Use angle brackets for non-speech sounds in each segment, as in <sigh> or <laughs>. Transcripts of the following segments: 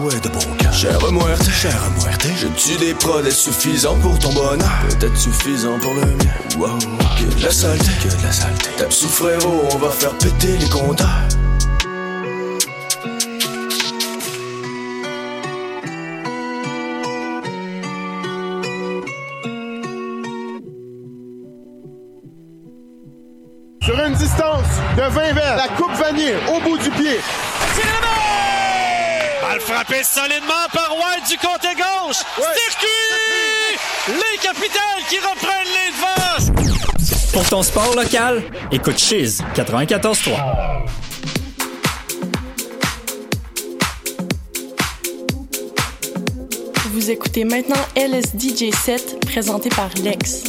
ouais de bon cœur. Cher à muerte, cher à muerte, je tue des prods suffisants pour ton bonheur. Peut-être suffisant pour le mien. Wow, que de la saleté, que de la saleté. Tape sous frérot, on va faire péter les compteurs. Sur une distance de 20 verres, la coupe vanille au bout du pied. Balle frappée solidement par White du côté gauche. Circuit! Les capitales qui reprennent les devants. Pour ton sport local, écoute Chiz 94.3. Vous écoutez maintenant LSDJ 7 présenté par Lex.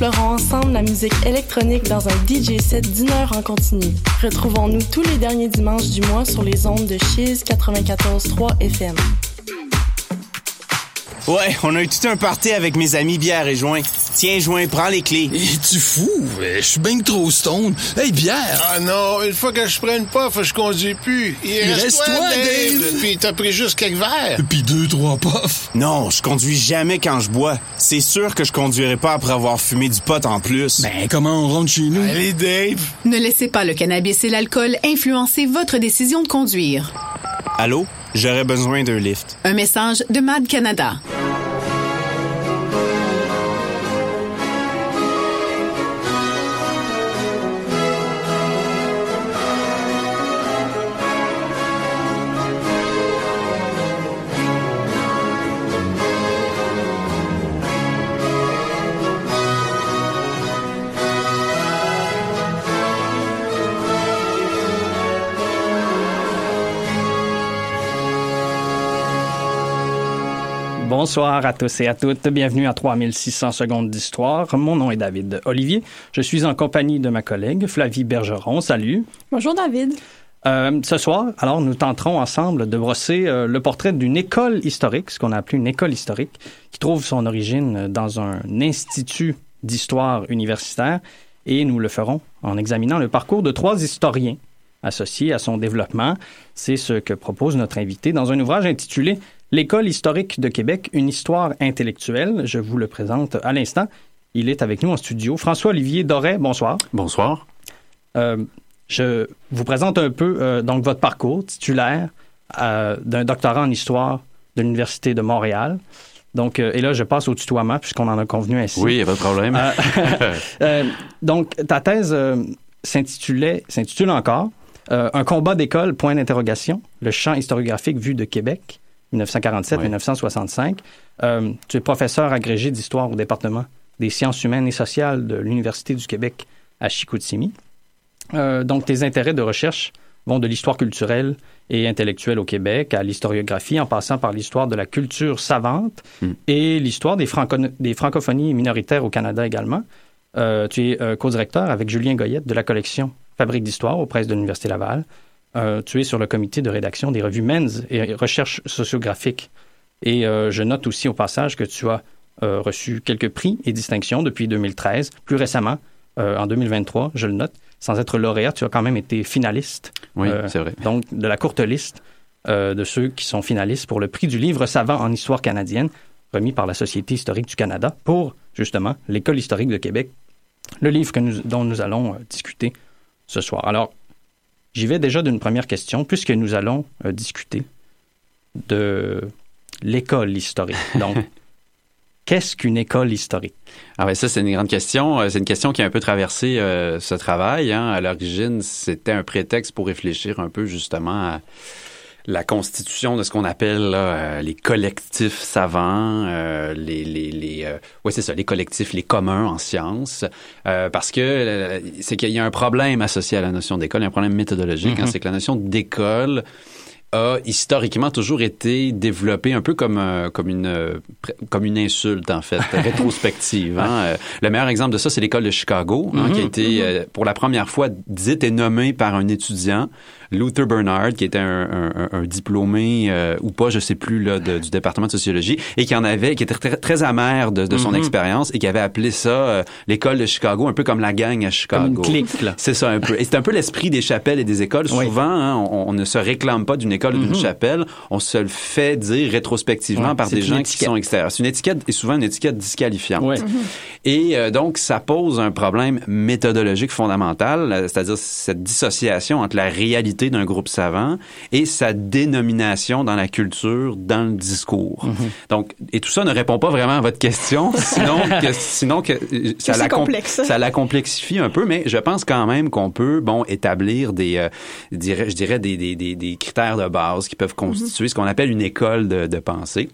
Explorons ensemble la musique électronique dans un DJ set d'une heure en continu. Retrouvons-nous tous les derniers dimanches du mois sur les ondes de Chiz 94.3 FM. Ouais, on a eu tout un party avec mes amis bière et joint. Tiens, joint, prends les clés. Es-tu fou? Je suis bien trop stone. Hey, bière! Ah non, une fois que je prenne pas, je conduis plus. Il reste toi, Dave. Puis t'as pris juste quelques verres. Puis deux, trois puffs. Non, je conduis jamais quand je bois. C'est sûr que je conduirai pas après avoir fumé du pot en plus. Ben, comment on rentre chez nous? Allez, Dave. Ne laissez pas le cannabis et l'alcool influencer votre décision de conduire. Allô? J'aurais besoin d'un lift. Un message de Mad Canada. Bonsoir à tous et à toutes. Bienvenue à 3600 secondes d'histoire. Mon nom est David Olivier. Je suis en compagnie de ma collègue Flavie Bergeron. Salut. Bonjour David. Euh, ce soir, alors, nous tenterons ensemble de brosser euh, le portrait d'une école historique, ce qu'on a appelé une école historique, qui trouve son origine dans un institut d'histoire universitaire. Et nous le ferons en examinant le parcours de trois historiens associés à son développement. C'est ce que propose notre invité dans un ouvrage intitulé L'École historique de Québec, une histoire intellectuelle. Je vous le présente à l'instant. Il est avec nous en studio. François-Olivier Doré, bonsoir. Bonsoir. Euh, je vous présente un peu euh, donc votre parcours titulaire euh, d'un doctorat en histoire de l'Université de Montréal. Donc, et là, je passe au tutoiement puisqu'on en a convenu ainsi. Oui, il n'y a pas de problème. <laughs> <laughs> Donc, ta thèse s'intitulait, s'intitule encore Un combat d'école, point d'interrogation, le champ historiographique vu de Québec, 1947-1965. Euh, tu es professeur agrégé d'histoire au département des sciences humaines et sociales de l'Université du Québec à Chicoutimi. Euh, donc, tes intérêts de recherche vont de l'histoire culturelle et intellectuelle au Québec à l'historiographie, en passant par l'histoire de la culture savante Mm. et l'histoire des, franco- des francophonies minoritaires au Canada également. Euh, tu es co-directeur avec Julien Goyette de la collection Fabrique d'histoire aux presses de l'Université Laval. Euh, tu es sur le comité de rédaction des revues Men's et Recherche sociographique. Et euh, je note aussi au passage que tu as euh, reçu quelques prix et distinctions depuis 2013. Plus récemment, en 2023, je le note, sans être lauréat, tu as quand même été finaliste. Oui, c'est vrai. Donc, de la courte liste de ceux qui sont finalistes pour le prix du livre savant en histoire canadienne, remis par la Société historique du Canada pour, justement, l'École historique de Québec, le livre que nous, dont nous allons discuter ce soir. Alors, j'y vais déjà d'une première question, puisque nous allons euh, discuter de l'école historique. <laughs> Donc, qu'est-ce qu'une école historique? Ah ouais, ça, c'est une grande question. Euh, C'est une question qui a un peu traversé euh, ce travail. hein. À l'origine, c'était un prétexte pour réfléchir un peu justement à la constitution de ce qu'on appelle là, euh, les collectifs savants, euh, les, les, les euh, ouais, c'est ça, les collectifs, les communs en sciences, Euh, parce que euh, c'est qu'il y a un problème associé à la notion d'école, un problème méthodologique, hein, Mhm. c'est que la notion d'école a historiquement toujours été développé un peu comme euh, comme une euh, comme une insulte en fait <laughs> rétrospective. hein. Euh, Le meilleur exemple de ça, c'est l'école de Chicago, hein, Mhm. qui a été euh, pour la première fois dite et nommée par un étudiant, Luther Bernard, qui était un, un- un- diplômé euh, ou pas, je sais plus là, de- du département de sociologie, et qui en avait, qui était très, très amer de, de son Mhm. expérience et qui avait appelé ça l'école de Chicago, un peu comme la gang à Chicago. Comme une clique, là. C'est ça un peu. Et c'est un peu l'esprit des chapelles et des écoles. Oui. Souvent, hein, on, on ne se réclame pas d'une école ou d'une Mhm. chapelle. On se le fait dire rétrospectivement Ouais, par des gens qui sont extérieurs. C'est une étiquette et souvent une étiquette disqualifiante. Ouais. Et euh, donc, ça pose un problème méthodologique fondamental, euh, c'est-à-dire cette dissociation entre la réalité d'un groupe savant et sa dénomination dans la culture, dans le discours. Donc, et tout ça ne répond pas vraiment à votre question, <laughs> sinon que, sinon que euh, ça, la complexe. ça la complexifie un peu, mais je pense quand même qu'on peut, bon, établir des, euh, je dirais des, des, des, des critères de base qui peuvent constituer ce qu'on appelle une école de, de pensée.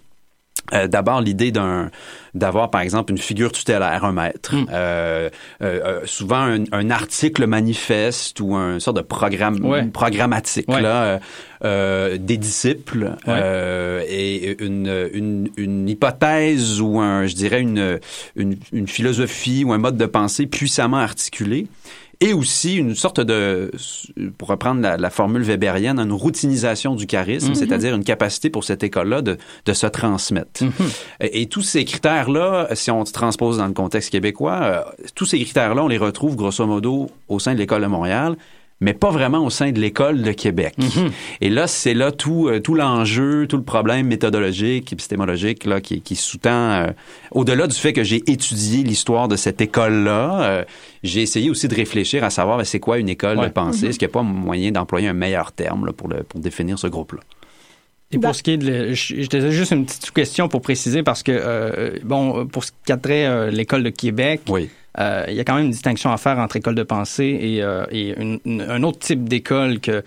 Euh, D'abord, l'idée d'un d'avoir, par exemple, une figure tutélaire, un maître. Mm. Euh, euh, souvent, un, un article manifeste ou un sorte de programme Ouais. programmatique, Ouais. là, des disciples Ouais. et une, une, une hypothèse ou un, je dirais, une, une, une philosophie ou un mode de pensée puissamment articulé et aussi une sorte de, pour reprendre la, la formule weberienne, une routinisation du charisme, Mhm. c'est-à-dire une capacité pour cette école-là de, de se transmettre. Mhm. Et, et tous ces critères-là, si on se transpose dans le contexte québécois, euh, tous ces critères-là, on les retrouve grosso modo au sein de l'École de Montréal, mais pas vraiment au sein de l'École de Québec. Mhm. Et là, c'est là tout, euh, tout l'enjeu, tout le problème méthodologique, épistémologique là, qui, qui sous-tend, euh, au-delà du fait que j'ai étudié l'histoire de cette école-là, euh, j'ai essayé aussi de réfléchir à savoir ben, c'est quoi une école Ouais. de pensée? Mhm. Est-ce qu'il n'y a pas moyen d'employer un meilleur terme là, pour, le, pour définir ce groupe-là? Et pour ce qui est de, le- je, je te juste une petite question pour préciser parce que euh, bon, pour ce qui a trait euh, l'école de Québec, Oui. Euh, il y a quand même une distinction à faire entre école de pensée et, euh, et une- une- un autre type d'école que.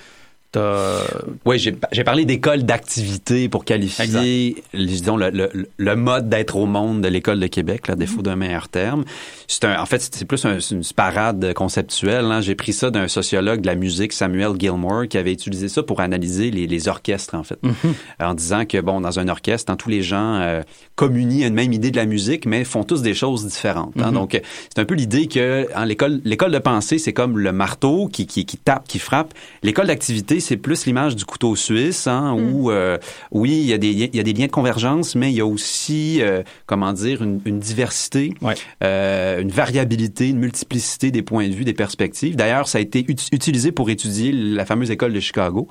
Oui, j'ai parlé d'école d'activité pour qualifier, disons, le, le, le mode d'être au monde de l'école de Québec, là, à défaut d'un meilleur terme. C'est un, en fait, c'est plus un- une parade conceptuelle. hein. J'ai pris ça d'un sociologue de la musique, Samuel Gilmore, qui avait utilisé ça pour analyser les, les orchestres, en fait, en disant que, bon, dans un orchestre, hein, tous les gens euh, communient une même idée de la musique, mais font tous des choses différentes. hein. Mhm. Donc, euh, c'est un peu l'idée que l'école l'école de pensée, c'est comme le marteau qui, qui, qui tape, qui frappe. L'école d'activité, c'est plus l'image du couteau suisse, hein, où euh, oui, il y, a des, il y a des liens de convergence, mais il y a aussi, euh, comment dire, une, une diversité, Ouais. euh, une variabilité, une multiplicité des points de vue, des perspectives. D'ailleurs, ça a été ut- utilisé pour étudier la fameuse école de Chicago,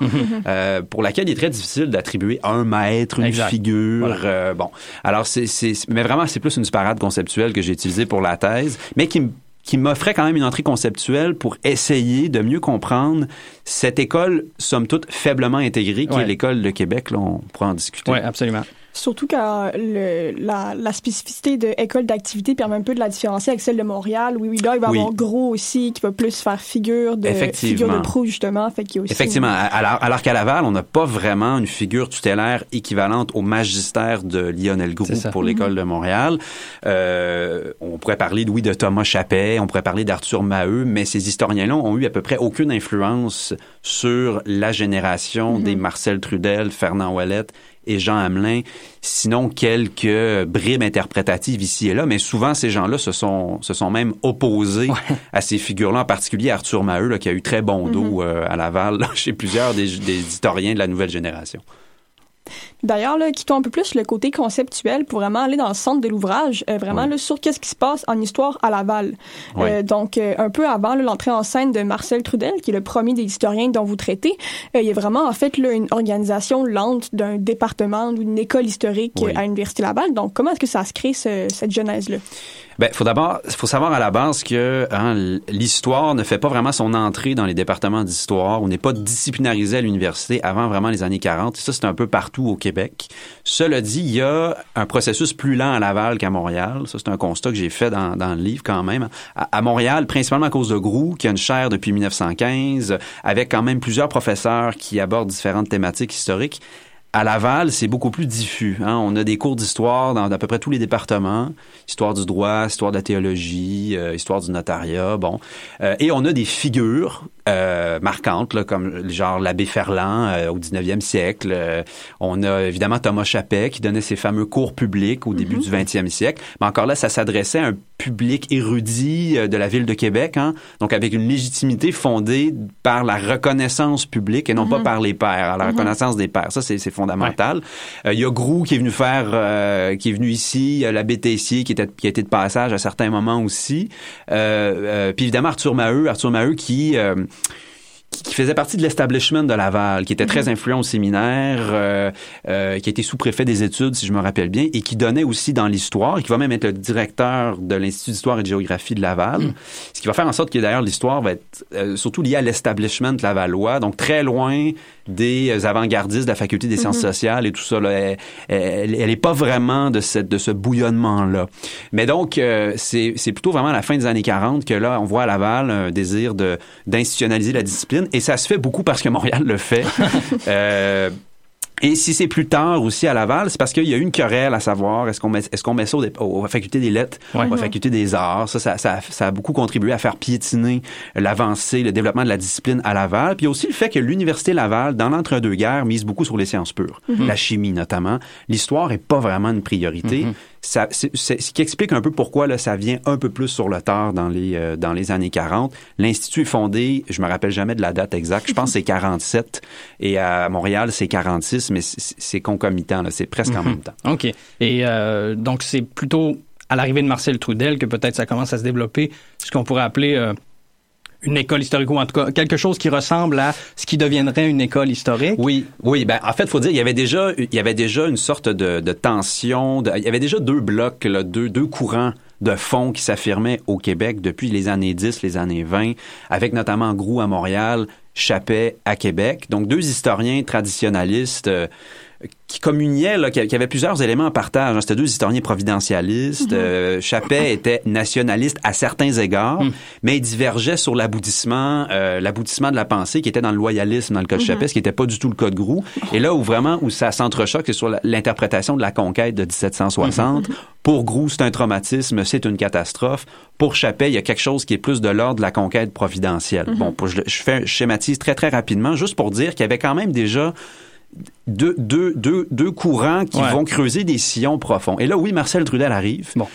euh, pour laquelle il est très difficile d'attribuer un maître, une Exact. figure. Voilà. bon, alors c'est, mais vraiment, c'est plus une parade conceptuelle que j'ai utilisée pour la thèse, mais qui me qui m'offrait quand même une entrée conceptuelle pour essayer de mieux comprendre cette école, somme toute, faiblement intégrée, qui Ouais. est l'école de Québec. Là, on pourra en discuter. Oui, absolument. Surtout quand le, la, la spécificité de école d'activité permet un peu de la différencier avec celle de Montréal. Oui, oui, là, il va y Oui. avoir gros aussi, qui va plus faire figure de, figure de proue, justement. Fait qu'il y a aussi Effectivement. Alors, alors qu'à Laval, on n'a pas vraiment une figure tutélaire équivalente au magistère de Lionel. Groux pour l'école de Montréal. Euh, on pourrait parler, oui, de Thomas Chappet, on pourrait parler d'Arthur Maheu, mais ces historiens-là ont eu à peu près aucune influence sur la génération des Marcel Trudel, Fernand Ouellette et Jean Hamelin, sinon quelques bribes interprétatives ici et là, mais souvent ces gens-là se sont, se sont même opposés à ces figures-là, en particulier Arthur Maheu, là, qui a eu très bon dos euh, à Laval, là, <laughs> chez plusieurs des, des historiens de la nouvelle génération. D'ailleurs, là, quittons un peu plus le côté conceptuel pour vraiment aller dans le centre de l'ouvrage, euh, vraiment Oui. là, sur qu'est-ce qui se passe en histoire à Laval. Oui. Euh, donc, euh, un peu avant là, l'entrée en scène de Marcel Trudel, qui est le premier des historiens dont vous traitez, il y a vraiment en fait là, une organisation lente d'un département ou d'une école historique Oui. à l'Université Laval. Donc, comment est-ce que ça se crée, ce- cette genèse-là? Ben, faut d'abord, faut savoir à la base que hein, l'histoire ne fait pas vraiment son entrée dans les départements d'histoire. On n'est pas disciplinarisé à l'université avant vraiment les années 40. Et ça, c'est un peu partout au Québec. Cela dit, il y a un processus plus lent à Laval qu'à Montréal. Ça, c'est un constat que j'ai fait dans, le livre quand même. À, à Montréal, principalement à cause de Groux, qui a une chaire depuis 1915, avec quand même plusieurs professeurs qui abordent différentes thématiques historiques. À Laval, c'est beaucoup plus diffus. hein. On a des cours d'histoire dans à peu près tous les départements. Histoire du droit, histoire de la théologie, euh, histoire du notariat, bon. Euh, et on a des figures euh, marquantes, là, comme genre l'abbé Ferland euh, au 19e siècle. Euh, on a évidemment Thomas Chappet qui donnait ses fameux cours publics au début du 20e siècle. Mais encore là, ça s'adressait à un public érudit euh, de la ville de Québec, hein, donc avec une légitimité fondée par la reconnaissance publique et non pas par les pairs, la reconnaissance des pairs. Ça, c'est fondamental. Euh, Il y a Grou qui est venu faire, euh, qui est venu ici, l'abbé Tessier qui, était, qui a été de passage à certains moments aussi. Euh, euh, puis évidemment Arthur Maheu, Arthur Maheu qui euh, qui faisait partie de l'establishment de Laval, qui était très influent au séminaire, euh, euh, qui était sous-préfet des études, si je me rappelle bien, et qui donnait aussi dans l'histoire, et qui va même être le directeur de l'Institut d'histoire et de géographie de Laval, ce qui va faire en sorte que d'ailleurs l'histoire va être euh, surtout liée à l'establishment lavallois, donc très loin des euh, avant-gardistes de la faculté des sciences sociales et tout ça. Là. Elle, elle, elle est pas vraiment de, cette, de ce bouillonnement-là. Mais donc, euh, c'est plutôt vraiment à la fin des années 40 que là, on voit à Laval un désir d'institutionnaliser la discipline. Et ça se fait beaucoup parce que Montréal le fait. <laughs> Euh, et si c'est plus tard aussi à Laval, c'est parce qu'il y a eu une querelle à savoir est-ce qu'on met, est-ce qu'on met ça aux, aux facultés des lettres, Ouais. aux facultés des arts. Ça, ça, ça, ça a beaucoup contribué à faire piétiner l'avancée, le développement de la discipline à Laval. Puis aussi le fait que l'université Laval, dans l'entre-deux-guerres, mise beaucoup sur les sciences pures, Mhm. la chimie notamment. L'histoire est pas vraiment une priorité. Mhm. Ça, c'est, c'est- ce qui explique un peu pourquoi là, ça vient un peu plus sur le tard dans les euh, dans les années 40. L'institut est fondé, je me rappelle jamais de la date exacte. Je pense que c'est <laughs> 47 et à Montréal c'est 46, mais c'est, c'est concomitant. Là, c'est presque en Mhm. même temps. OK. Et euh, donc, c'est plutôt à l'arrivée de Marcel Trudel que peut-être ça commence à se développer ce qu'on pourrait appeler euh, une école historique, ou en tout cas quelque chose qui ressemble à ce qui deviendrait une école historique? Oui, oui. Ben, en fait, faut dire, il y avait déjà, il y avait déjà une sorte de, tension. il y avait déjà deux blocs, deux, deux courants de fond qui s'affirmaient au Québec depuis les années 10, les années 20, avec notamment Groux à Montréal, Chappet à Québec. Donc, deux historiens traditionnalistes euh, qui communiaient, là, qui avaient plusieurs éléments en partage. hein. C'était deux historiens providentialistes. Euh, Chappet <laughs> était nationaliste à certains égards, mais il divergeait sur l'aboutissement, euh, l'aboutissement de la pensée qui était dans le loyalisme dans le cas de Chappet, ce qui n'était pas du tout le cas de Groux. Et là où vraiment où ça s'entrechoque, c'est sur l'interprétation de la conquête de 1760. Pour Groux, c'est un traumatisme, c'est une catastrophe. Pour Chappet, il y a quelque chose qui est plus de l'ordre de la conquête providentielle. Bon, je fais, je schématise très très rapidement, juste pour dire qu'il y avait quand même déjà deux, deux, deux, deux courants qui Ouais. vont creuser des sillons profonds. Et là, oui, Marcel Trudel arrive. Bon.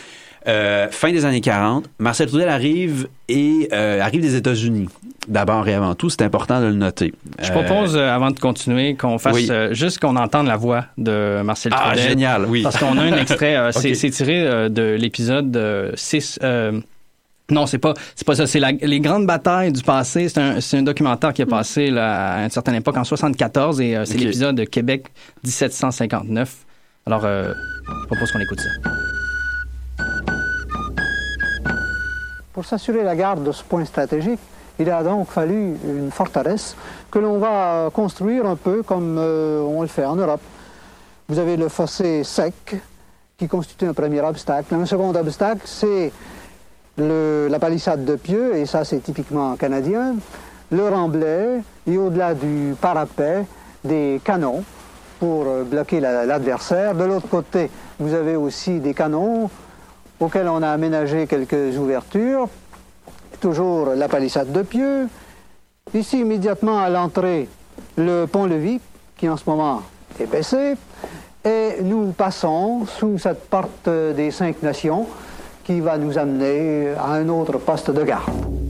Euh, fin des années 40, Marcel Trudel arrive et euh, arrive des États-Unis. D'abord et avant tout, c'est important de le noter. Je Euh, propose, euh, avant de continuer, qu'on fasse oui. juste qu'on entende la voix de Marcel Ah, Trudel. génial, oui. Parce qu'on a un extrait, <laughs> c'est tiré de l'épisode 6. Non, c'est pas, c'est pas ça. C'est la- les grandes batailles du passé. C'est un, c'est un documentaire qui a passé là, à une certaine époque, en 74, et euh, c'est l'épisode de Québec 1759. Alors, euh, je propose qu'on écoute ça. Pour s'assurer la garde de ce point stratégique, il a donc fallu une forteresse que l'on va construire un peu comme euh, on le fait en Europe. Vous avez le fossé sec qui constitue un premier obstacle. Un second obstacle, c'est la palissade de pieux, et ça c'est typiquement canadien, le remblai, et au-delà du parapet, des canons pour euh, bloquer la- l'adversaire. De l'autre côté, vous avez aussi des canons auxquels on a aménagé quelques ouvertures. Toujours la palissade de pieux. Ici, immédiatement à l'entrée, le pont-levis, qui en ce moment est baissé. Et nous passons sous cette porte des cinq nations qui va nous amener à un autre poste de garde.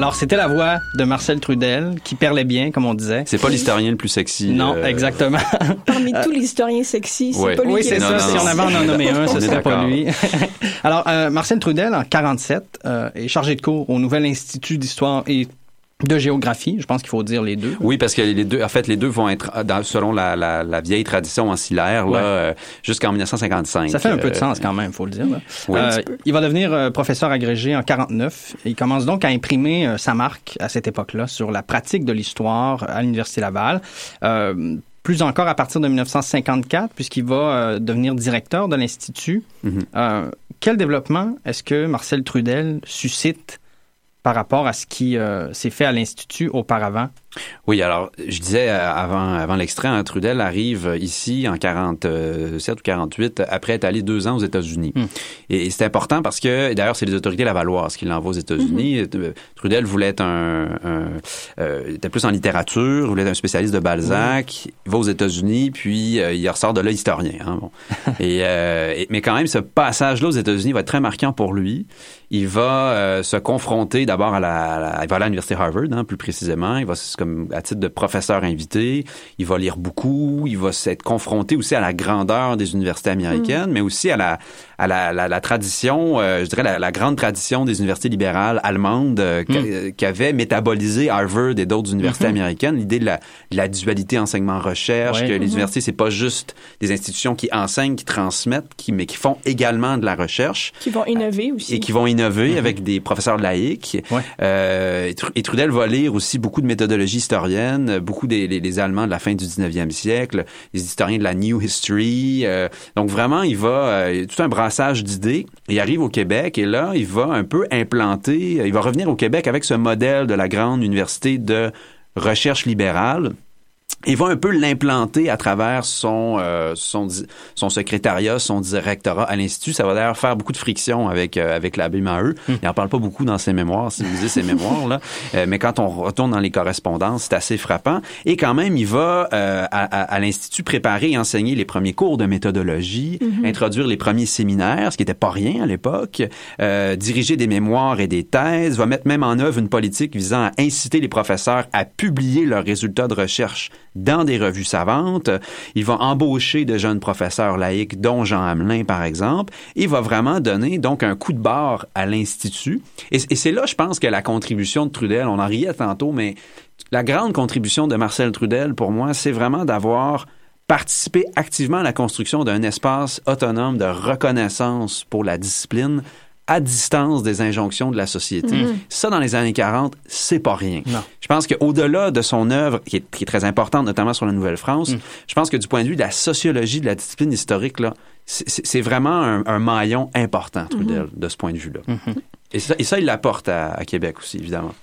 Alors, c'était la voix de Marcel Trudel qui perlait bien, comme on disait. C'est pas l'historien le plus sexy. Non, euh, exactement. <laughs> Parmi tous les historiens sexy, c'est ouais. pas lui Oui, qui c'est est ça. Non, si non, on avait en nommé un, ce serait pas lui. <laughs> Alors, euh, Marcel Trudel, en 47, euh, est chargé de cours au Nouvel Institut d'histoire et de géographie. Je pense qu'il faut dire les deux. Oui, parce que les deux, en fait, les deux vont être euh, dans, selon la, la, la vieille tradition ancillaire là, Ouais. euh, jusqu'en 1955. Ça fait un peu de Euh, sens quand même, faut le dire. là. Oui, Euh, il va devenir professeur agrégé en 49. Et il commence donc à imprimer sa marque à cette époque-là sur la pratique de l'histoire à l'Université Laval. Plus encore à partir de 1954, puisqu'il va euh, devenir directeur de l'Institut. Mhm. Euh, quel développement est-ce que Marcel Trudel suscite par rapport à ce qui euh, s'est fait à l'Institut auparavant? Oui, alors, je disais euh, avant, avant l'extrait, hein, Trudel arrive ici en 47 ou 48, après être allé deux ans aux États-Unis. Hmm. Et, c'est important parce que, d'ailleurs, c'est les autorités lavalloises qui l'envoient aux États-Unis. Hmm. Trudel voulait être un... un euh, était plus en littérature, voulait être un spécialiste de Balzac. Il va aux États-Unis, puis il ressort de là historien. Hein, bon. <laughs> et, et, mais quand même, ce passage-là aux États-Unis va être très marquant pour lui. Il va se confronter d'abord à la, à la, Il va aller à l'Université Harvard, hein, plus précisément. Il va comme à titre de professeur invité. Il va lire beaucoup. Il va s'être confronté aussi à la grandeur des universités américaines, Mm. mais aussi à la, à la, la, la tradition, euh, je dirais la, la, grande tradition des universités libérales allemandes euh, Mm. qui avait métabolisé Harvard et d'autres universités Mm-hmm. américaines. L'idée de la, de la dualité enseignement-recherche, Ouais. que les Mhm. universités, c'est pas juste des institutions qui enseignent, qui transmettent, qui, mais qui font également de la recherche. Qui vont innover aussi. Et qui vont innover avec des professeurs laïcs. Euh, et, Tru- et Trudel va lire aussi beaucoup de méthodologie historienne, beaucoup des les, les Allemands de la fin du 19e siècle, les historiens de la New History. euh, donc vraiment, il va euh, tout un brassage d'idées. Il arrive au Québec et là, il va un peu implanter, il va revenir au Québec avec ce modèle de la grande université de recherche libérale. Il va un peu l'implanter à travers son, euh, son, son secrétariat, son directorat à l'Institut. Ça va d'ailleurs faire beaucoup de friction avec, euh, avec l'abbé Maheu. Il n'en parle pas beaucoup dans ses mémoires, si vous lisez ses <laughs> mémoires. Là. Euh, mais quand on retourne dans les correspondances, c'est assez frappant. Et quand même, il va euh, à, à, à l'Institut préparer et enseigner les premiers cours de méthodologie, Mhm. introduire les premiers séminaires, ce qui n'était pas rien à l'époque, euh, diriger des mémoires et des thèses, va mettre même en œuvre une politique visant à inciter les professeurs à publier leurs résultats de recherche dans des revues savantes. Il va embaucher de jeunes professeurs laïcs, dont Jean Hamelin, par exemple. Il va vraiment donner donc un coup de barre à l'Institut. Et, et c'est là, je pense, que la contribution de Trudel, on en riait tantôt, mais la grande contribution de Marcel Trudel, pour moi, c'est vraiment d'avoir participé activement à la construction d'un espace autonome de reconnaissance pour la discipline à distance des injonctions de la société. Mm-hmm. Mhm. Ça, dans les années 40, c'est pas rien. Non. Je pense qu'au-delà de son œuvre, qui est, qui est très importante, notamment sur la Nouvelle-France, Mm. je pense que du point de vue de la sociologie de la discipline historique, là, c'est- vraiment un, un maillon important, Trudel, de ce point de vue-là. Mm-hmm. Et, ça, et ça, il l'apporte à, à Québec aussi, évidemment.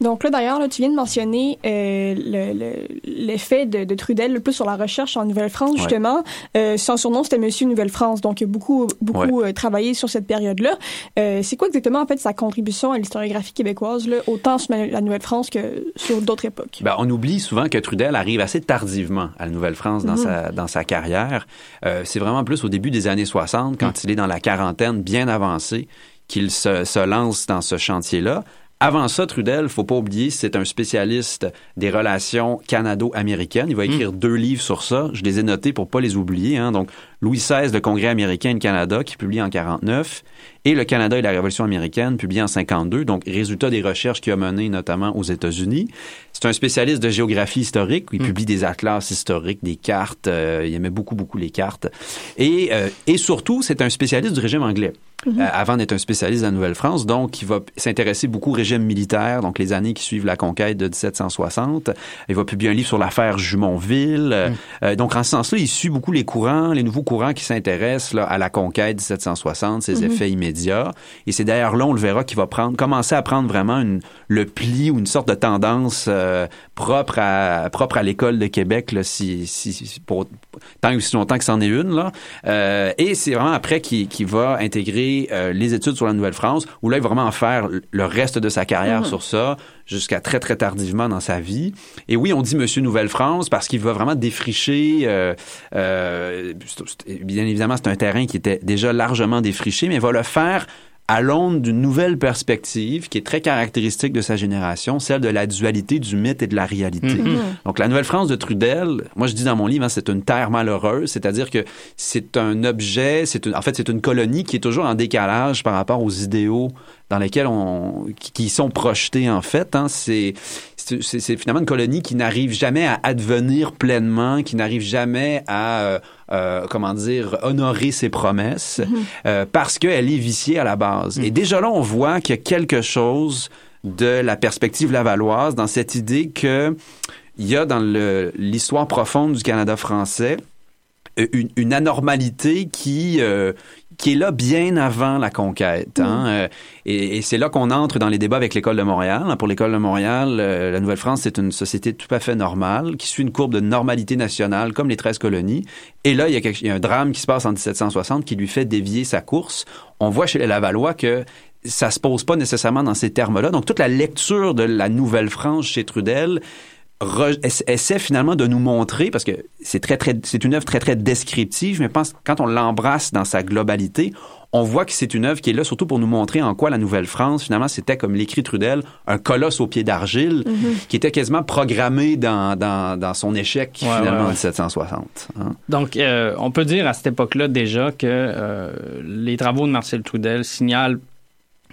Donc là, d'ailleurs, tu viens de mentionner euh, le- le- l'effet de, de Trudel le plus sur la recherche en Nouvelle-France, Ouais. justement. Euh, son surnom, c'était Monsieur Nouvelle-France, donc il a beaucoup, beaucoup euh, travaillé sur cette période-là. Euh, c'est quoi exactement, en fait, sa contribution à l'historiographie québécoise, là, autant sur la Nouvelle-France que sur d'autres époques? Ben, on oublie souvent que Trudel arrive assez tardivement à la Nouvelle-France dans, Mhm. sa, dans sa carrière. Euh, c'est vraiment plus au début des années 60, quand il est dans la quarantaine bien avancée, qu'il se, se lance dans ce chantier-là. Avant ça, Trudel, faut pas oublier, c'est un spécialiste des relations canado-américaines. Il va écrire deux livres sur ça. Je les ai notés pour pas les oublier. Hein. Donc, Louis XVI, le Congrès américain et le Canada, qui publie en 49, et le Canada et la Révolution américaine, publié en 52. Donc, résultat des recherches qu'il a menées notamment aux États-Unis. C'est un spécialiste de géographie historique. Il publie des atlas historiques, des cartes. euh, il aimait beaucoup, beaucoup les cartes. Et, euh, et surtout, c'est un spécialiste du régime anglais. Mhm. Euh, avant d'être un spécialiste de la Nouvelle-France. Donc, il va s'intéresser beaucoup au régime militaire, donc les années qui suivent la conquête de 1760. Il va publier un livre sur l'affaire Jumonville. Euh, donc, en ce sens-là, il suit beaucoup les courants, les nouveaux courants qui s'intéressent là, à la conquête 1760, ses Mhm. effets immédiats. Et c'est d'ailleurs là, on le verra, qu'il va prendre, commencer à prendre vraiment une, le pli ou une sorte de tendance euh, propre à propre à l'école de Québec, là, si, si, pour tant aussi longtemps que c'en est une. Là. Euh, et c'est vraiment après qu'il qu'il va intégrer euh, les études sur la Nouvelle-France, où là, il va vraiment en faire le reste de sa carrière Mhm. sur ça, jusqu'à très, très tardivement dans sa vie. Et oui, on dit Monsieur Nouvelle-France parce qu'il va vraiment défricher. euh, euh, bien évidemment, c'est un terrain qui était déjà largement défriché, mais il va le faire à l'aune d'une nouvelle perspective qui est très caractéristique de sa génération, celle de la dualité du mythe et de la réalité. Mhm. Donc la Nouvelle-France de Trudel, moi je dis dans mon livre, hein, c'est une terre malheureuse, c'est-à-dire que c'est un objet, c'est une, en fait c'est une colonie qui est toujours en décalage par rapport aux idéaux dans lesquels on, qui, sont projetés en fait. Hein. C'est, c'est, finalement une colonie qui n'arrive jamais à advenir pleinement, qui n'arrive jamais à euh, euh, comment dire honorer ses promesses euh, parce qu'elle est viciée à la base. Et déjà là, on voit qu'il y a quelque chose de la perspective lavalloise dans cette idée que il y a dans le- l'histoire profonde du Canada français une, une anormalité qui euh, qui est là bien avant la conquête. Hein? Euh, et, et c'est là qu'on entre dans les débats avec l'école de Montréal. Pour l'école de Montréal, euh, la Nouvelle-France, c'est une société tout à fait normale, qui suit une courbe de normalité nationale, comme les 13 colonies. Et là, il y, a quelque, il y a un drame qui se passe en 1760 qui lui fait dévier sa course. On voit chez les Lavallois que ça se pose pas nécessairement dans ces termes-là. Donc, toute la lecture de la Nouvelle-France chez Trudel essaie finalement de nous montrer parce que c'est très très c'est une œuvre très très descriptive mais pense quand on l'embrasse dans sa globalité on voit que c'est une œuvre qui est là surtout pour nous montrer en quoi la Nouvelle-France finalement c'était comme l'écrit Trudel un colosse au pied d'argile Mm-hmm. qui était quasiment programmé dans, dans, dans son échec Ouais, finalement ouais, en ouais. 1760 hein. Donc, euh, on peut dire à cette époque-là déjà que euh, les travaux de Marcel Trudel signalent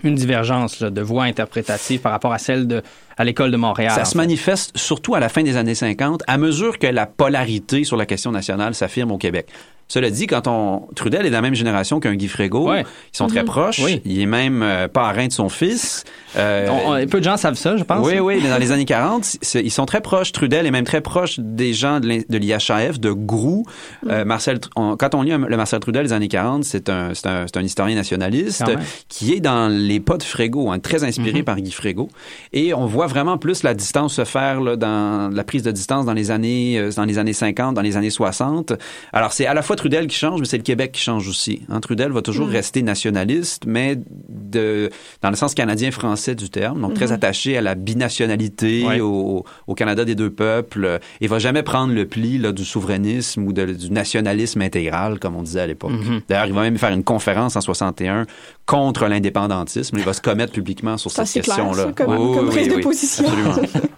une divergence là, de voix interprétative par rapport à celle de à l'école de Montréal. Ça se fait. manifeste surtout à la fin des années 50, à mesure que la polarité sur la question nationale s'affirme au Québec. Cela dit, quand on Trudel est de la même génération qu'un Guy Frégaud, Ouais. ils sont très Mhm. proches. Oui. Il est même euh, parrain de son fils. Euh, On- on- peu de gens savent ça, je pense. oui, oui, mais dans les années 40, c'est- ils sont très proches. Trudel est même très proche des gens de l'in- de l'IHAF, de Grou. Euh, Marcel, on- quand on lit un- le Marcel Trudel des années 40, c'est un, c'est un, c'est un historien nationaliste qui est dans les pas de Frégaud, hein, très inspiré par Guy Frégaud. Et on voit vraiment plus la distance se faire là, dans la prise de distance dans les années euh, dans les années 50, dans les années 60. Alors c'est à la fois Trudel qui change, mais c'est le Québec qui change aussi. Hein, Trudel va toujours rester nationaliste, mais de dans le sens canadien-français du terme, donc très Mhm. attaché à la binationalité, Ouais. au, au Canada des deux peuples, euh, et va jamais prendre le pli là, du souverainisme ou de- du nationalisme intégral, comme on disait à l'époque. Mhm. D'ailleurs, il va même faire une conférence en 61 contre l'indépendantisme. Il va se commettre publiquement sur cette question-là. comme- comme prise de position. Absolument. <laughs>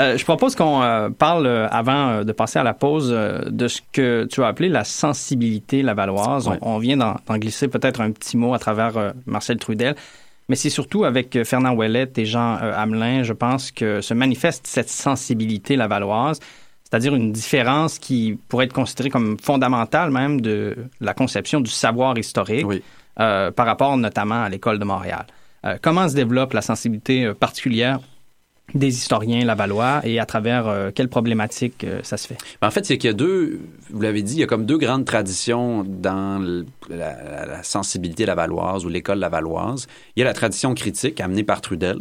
Euh, je propose qu'on euh, parle, euh, avant de passer à la pause, de ce que tu as appelé la sensibilité lavalloise. Ouais. On, on vient d'en glisser peut-être un petit mot à travers Marcel Trudel, mais c'est surtout avec Fernand Ouellette et Jean Hamelin, je pense, que se manifeste cette sensibilité lavalloise, c'est-à-dire une différence qui pourrait être considérée comme fondamentale même de la conception du savoir historique par rapport notamment à l'école de Montréal. Comment se développe la sensibilité particulière des historiens lavallois et à travers euh, quelles problématiques euh, ça se fait? En fait, c'est qu'il y a deux, vous l'avez dit, il y a comme deux grandes traditions dans le- la, la- la sensibilité lavalloise ou l'école lavalloise. Il y a la tradition critique amenée par Trudel,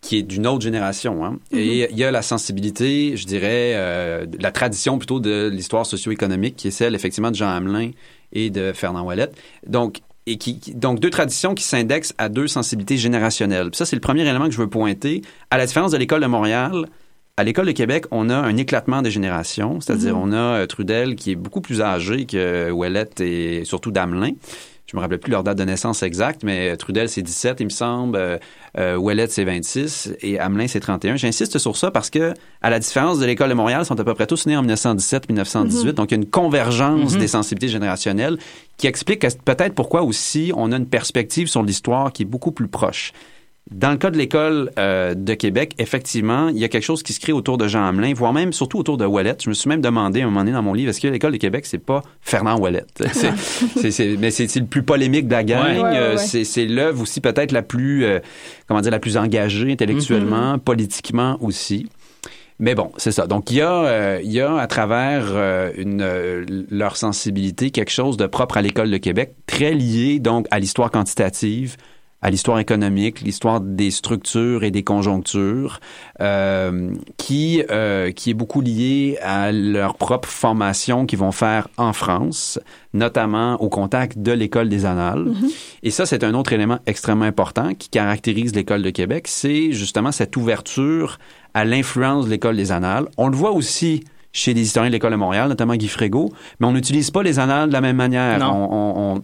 qui est d'une autre génération. Hein. Et il y a la sensibilité, je dirais, euh, la tradition plutôt de l'histoire socio-économique, qui est celle effectivement de Jean Hamelin et de Fernand Ouellette. Donc, et qui, donc deux traditions qui s'indexent à deux sensibilités générationnelles. Puis ça, c'est le premier élément que je veux pointer. À la différence de l'école de Montréal, à l'école de Québec, on a un éclatement des générations, c'est-à-dire Mhm. on a euh, Trudel qui est beaucoup plus âgé que Ouellette et surtout Damelin. Je me rappelle plus leur date de naissance exacte, mais Trudel c'est 17, il me semble. Euh, euh, Ouellette c'est 26 et Hamelin c'est 31. J'insiste sur ça parce que, à la différence de l'école de Montréal, ils sont à peu près tous nés en 1917-1918. Mhm. Donc il y a une convergence Mhm. des sensibilités générationnelles qui explique que- peut-être pourquoi aussi on a une perspective sur l'histoire qui est beaucoup plus proche. Dans le cas de l'école euh, de Québec, effectivement, il y a quelque chose qui se crée autour de Jean Hamelin, voire même surtout autour de Ouellette. Je me suis même demandé à un moment donné dans mon livre, est-ce que l'école de Québec, c'est pas Fernand? <laughs> C'est- c'est- mais c'est le plus polémique de la gang. Ouais. Ouais, ouais, ouais. C'est l'œuvre aussi peut-être la plus, euh, comment dire, la plus engagée intellectuellement, Mm-hmm. politiquement aussi. Mais bon, c'est ça. Donc, il y a, euh, il y a à travers euh, une, euh, leur sensibilité quelque chose de propre à l'école de Québec, très lié donc à l'histoire quantitative, à l'histoire économique, l'histoire des structures et des conjonctures, euh, qui, euh, qui est beaucoup lié à leur propre formation qu'ils vont faire en France, notamment au contact de l'école des annales. Et ça, c'est un autre élément extrêmement important qui caractérise l'école de Québec, c'est justement cette ouverture à l'influence de l'école des annales. On le voit aussi chez les historiens de l'école de Montréal, notamment Guy Frégaud, mais on n'utilise pas les annales de la même manière. Non. On- on- on-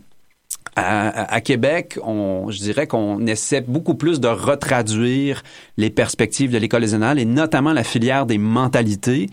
à, à- Québec, on, je dirais qu'on essaie beaucoup plus de retraduire les perspectives de l'école annales et notamment la filière des mentalités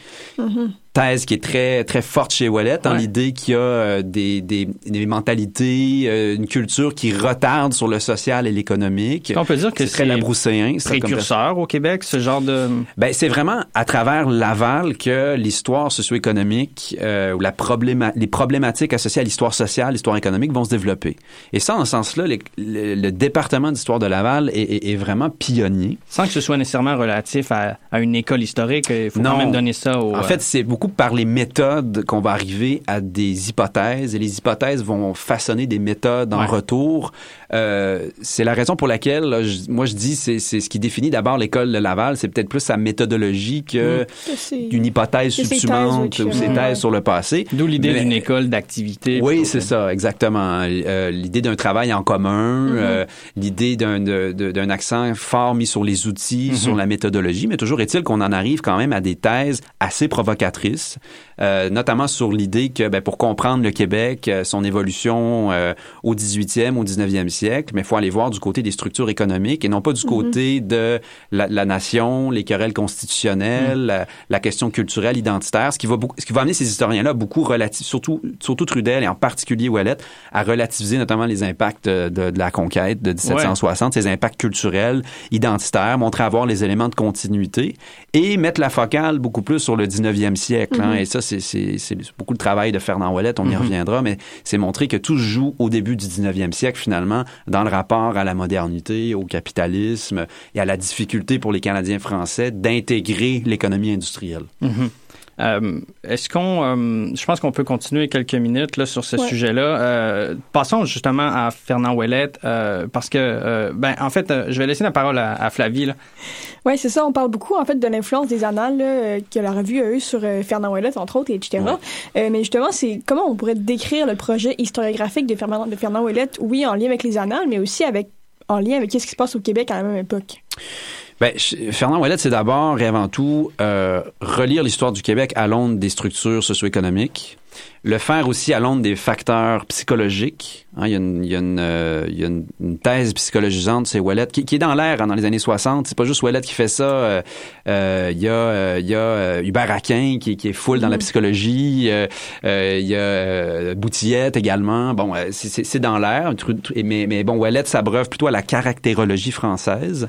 thèse qui est très très forte chez Ouellette, dans Ouais. l'idée qu'il y a euh, des, des, des mentalités, euh, une culture qui retarde sur le social et l'économique. On peut dire que c'est très labrousséen. précurseur au Québec, ce genre de... ben, c'est vraiment à travers Laval que l'histoire socio-économique euh, ou la probléma les problématiques associées à l'histoire sociale, l'histoire économique vont se développer. Et ça, en ce sens-là, le, le département d'histoire de Laval est, est- est vraiment pionnier. Sans que ce soit nécessairement relatif à, à une école historique, il faut quand même donner ça au... En fait, c'est beaucoup beaucoup par les méthodes qu'on va arriver à des hypothèses et les hypothèses vont façonner des méthodes en retour. Euh, c'est la raison pour laquelle là, je- moi je dis c'est c'est ce qui définit d'abord l'école de Laval, c'est peut-être plus sa méthodologie que Mm. Que c'est- une hypothèse subsumante oui, ou ses thèses sur le passé. D'où l'idée d'une école d'activité. oui, c'est ça, exactement. Euh, l'idée d'un travail en commun, Mhm. euh, l'idée d'un accent fort mis sur les outils, Mhm. sur la méthodologie, mais toujours est-il qu'on en arrive quand même à des thèses assez provocatrices, euh, notamment sur l'idée que ben, pour comprendre le Québec, euh, son évolution euh, au 18e, au 19e siècle, mais il faut aller voir du côté des structures économiques et non pas du Mhm. côté de la, la nation, les querelles constitutionnelles, Mhm. la, la question culturelle, identitaire, ce qui va beaucoup, ce qui va amener ces historiens-là beaucoup surtout surtout Trudel et en particulier Ouellette, à relativiser notamment les impacts de, de la conquête de 1760, ces impacts culturels, identitaires, montrer à voir les éléments de continuité et mettre la focale beaucoup plus sur le 19e siècle. Hein. Mhm. et ça, c'est beaucoup le travail de Fernand Ouellette, on y Mhm. reviendra, mais c'est montrer que tout se joue au début du 19e siècle finalement dans le rapport à la modernité, au capitalisme et à la difficulté pour les Canadiens français d'intégrer l'économie industrielle. Mhm. Est-ce qu'on, euh, je pense qu'on peut continuer quelques minutes là sur ce Ouais. sujet-là. Euh, passons justement à Fernand Ouellette euh, parce que, euh, ben, en fait, euh, je vais laisser la parole à, à Flavie. Là. Oui, c'est ça. On parle beaucoup, en fait, de l'influence des annales là, euh, que la revue a eu sur euh, Fernand Ouellet, entre autres, et etc. Euh, mais justement, c'est comment on pourrait décrire le projet historiographique de Fernand, de Fernand Ouellet, oui, en lien avec les annales, mais aussi avec en lien avec ce qui se passe au Québec à la même époque? Ben, je- Fernand Ouellet, c'est d'abord et avant tout euh, relire l'histoire du Québec à l'onde des structures socio-économiques, le faire aussi à l'onde des facteurs psychologiques. Hein, il y a une, il y a une, euh, il y a une, une thèse psychologisante, c'est Ouellet, qui, qui est dans l'air hein, dans les années 60. C'est pas juste Ouellet qui fait ça. euh, euh, il y a, euh, il y a Hubert Aquin qui, qui est full dans la psychologie. euh, euh, il y a Boutillette également. Bon, c'est- dans l'air. Mais, mais bon, Ouellet s'abreuve plutôt à la caractérologie française.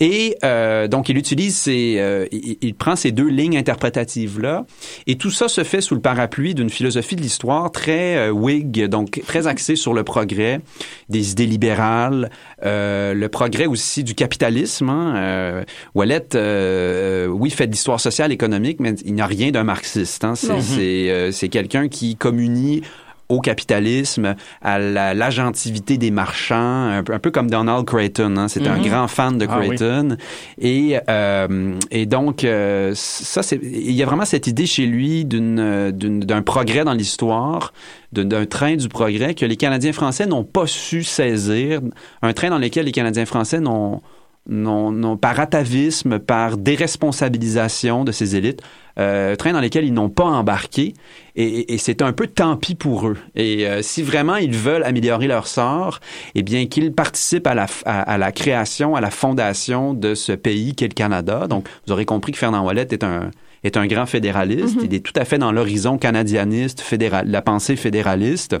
Et euh, donc, il utilise ces, euh, il, il prend ces deux lignes interprétatives là, et tout ça se fait sous le parapluie d'une philosophie de l'histoire très euh, Whig, donc très axée sur le progrès, des idées libérales, euh, le progrès aussi du capitalisme. Hein. Euh, Ouellet, euh, oui, fait de l'histoire sociale, économique, mais il n'a rien d'un marxiste. Hein. Euh, c'est quelqu'un qui communie au capitalisme, à la- l'agentivité des marchands, un peu, un peu comme Donald Creighton. Hein. C'est un Mhm. grand fan de Ah oui. Creighton. Et, euh, et donc, euh, ça, c'est, il y a vraiment cette idée chez lui d'un progrès dans l'histoire, d'un, d'un train du progrès que les Canadiens français n'ont pas su saisir, un train dans lequel les Canadiens français n'ont non, non, par atavisme, par déresponsabilisation de ces élites, euh, train dans lesquels ils n'ont pas embarqué, et, et- c'est un peu tant pis pour eux. Et euh, si vraiment ils veulent améliorer leur sort, eh bien qu'ils participent à la, à, à la création, à la fondation de ce pays qu'est le Canada. Donc, vous aurez compris que Fernand Ouellet est un est un grand fédéraliste. Il est tout à fait dans l'horizon canadianiste, fédéral, la pensée fédéraliste.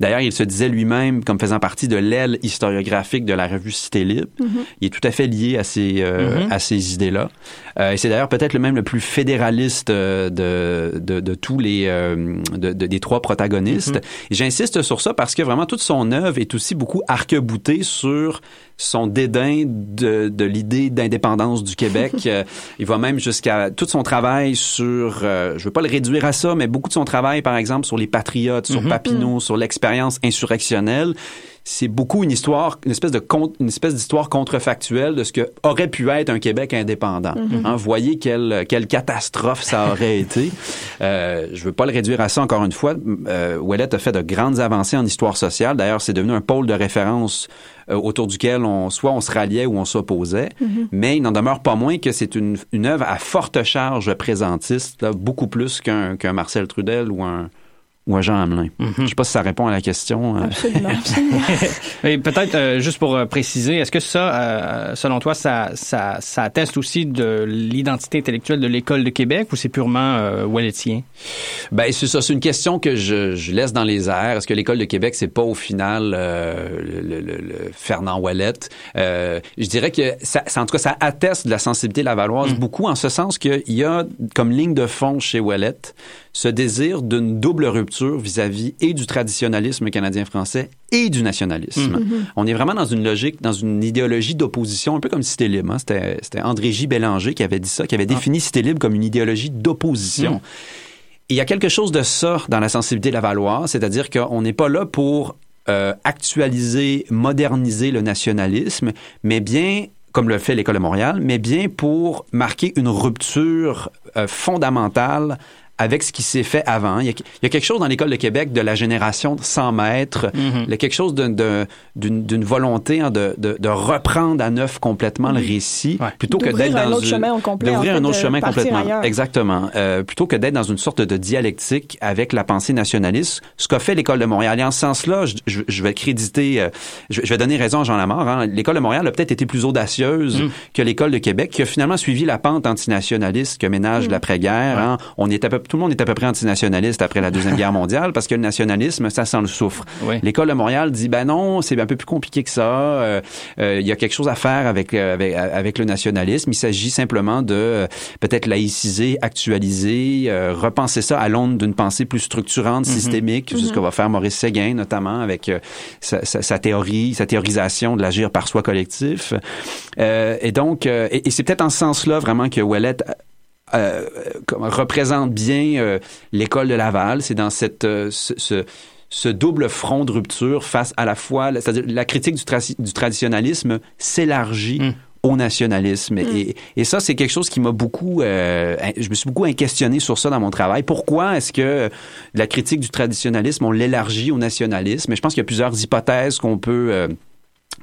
D'ailleurs, il se disait lui-même comme faisant partie de l'aile historiographique de la revue Cité Libre. Il est tout à fait lié à ces, euh, Mhm. à ces idées-là. Euh, et c'est d'ailleurs peut-être le même le plus fédéraliste euh, de, de, de tous les euh, de, de- des trois protagonistes. Mhm. J'insiste sur ça parce que vraiment toute son œuvre est aussi beaucoup arc-boutée sur son dédain de, de l'idée d'indépendance du Québec. <laughs> Euh, il va même jusqu'à tout son travail sur, euh, je veux pas le réduire à ça, mais beaucoup de son travail, par exemple, sur les patriotes, sur Mhm. Papineau, sur l'expérience insurrectionnelle. C'est beaucoup une histoire, une espèce de une espèce d'histoire contrefactuelle de ce que aurait pu être un Québec indépendant. Mhm. Hein, voyez quelle quelle catastrophe ça aurait <laughs> été. Euh, je veux pas le réduire à ça encore une fois. Euh, Ouellet a fait de grandes avancées en histoire sociale. D'ailleurs, c'est devenu un pôle de référence euh, autour duquel on soit on se ralliait ou on s'opposait. Mhm. Mais il n'en demeure pas moins que c'est une, une œuvre à forte charge présentiste, là, beaucoup plus qu'un qu'un Marcel Trudel ou un ou Jean Hamelin. Je sais pas si ça répond à la question. euh. Absolument, <laughs> <laughs> peut-être euh, juste pour euh, préciser, est-ce que ça, euh, selon toi, ça, ça, ça atteste aussi de l'identité intellectuelle de l'école de Québec ou c'est purement euh, Ouelletien? Ben c'est ça, c'est une question que je, je laisse dans les airs. Est-ce que l'école de Québec c'est pas au final euh, le, le- le Fernand Euh, Je dirais que ça, ça- en tout cas ça atteste de la sensibilité lavalloise beaucoup en ce sens qu'il y a comme ligne de fond chez Ouellette ce désir d'une double rupture vis-à-vis et du traditionnalisme canadien-français et du nationalisme. Mhm. On est vraiment dans une logique, dans une idéologie d'opposition, un peu comme Cité Libre. hein. C'était, André J. Bélanger qui avait dit ça, qui avait défini Cité Libre comme une idéologie d'opposition. Mhm. Il y a quelque chose de ça dans la sensibilité lavalloise, c'est-à-dire qu'on n'est pas là pour euh, actualiser, moderniser le nationalisme, mais bien comme le fait l'École de Montréal, mais bien pour marquer une rupture euh, fondamentale avec ce qui s'est fait avant. Il y, a, il y a quelque chose dans l'École de Québec de la génération de 100 mètres, Mhm. il y a quelque chose d'une d'une volonté hein, de, de, de reprendre à neuf complètement le Mhm. récit, plutôt que d'être un dans autre une- chemin complet, d'ouvrir en un autre chemin complètement. ailleurs. Exactement. Euh, plutôt que d'être dans une sorte de dialectique avec la pensée nationaliste, ce qu'a fait l'École de Montréal. Et en ce sens-là, je, je- je vais créditer, euh, je, je vais donner raison à Jean Lamar. hein. L'École de Montréal a peut-être été plus audacieuse Mm. que l'École de Québec, qui a finalement suivi la pente antinationaliste que ménage Mm. l'après-guerre. hein. On est à peu, tout le monde est à peu près antinationaliste après la Deuxième <laughs> Guerre mondiale parce que le nationalisme, ça sent le soufre. Oui. L'École de Montréal dit, ben non, c'est un peu plus compliqué que ça. Euh, euh, Il y a quelque chose à faire avec, euh, avec, avec le nationalisme. Il s'agit simplement de euh, peut-être laïciser, actualiser, euh, repenser ça à l'aune d'une pensée plus structurante, Mhm. systémique. C'est ce Mhm. que va faire Maurice Séguin, notamment avec euh, sa, sa- sa théorie, sa théorisation de l'agir par soi collectif. Euh, et donc, euh, et, et c'est peut-être en ce sens-là vraiment que Ouellet euh, comme- représente bien euh, l'école de Laval. C'est dans cette euh, ce, ce- ce double front de rupture face à la fois, c'est-à-dire la critique du, tra- du traditionnalisme s'élargit au nationalisme. Et, et ça, c'est quelque chose qui m'a beaucoup... euh, je me suis beaucoup questionné sur ça dans mon travail. Pourquoi est-ce que la critique du traditionnalisme, on l'élargit au nationalisme? Et je pense qu'il y a plusieurs hypothèses qu'on peut...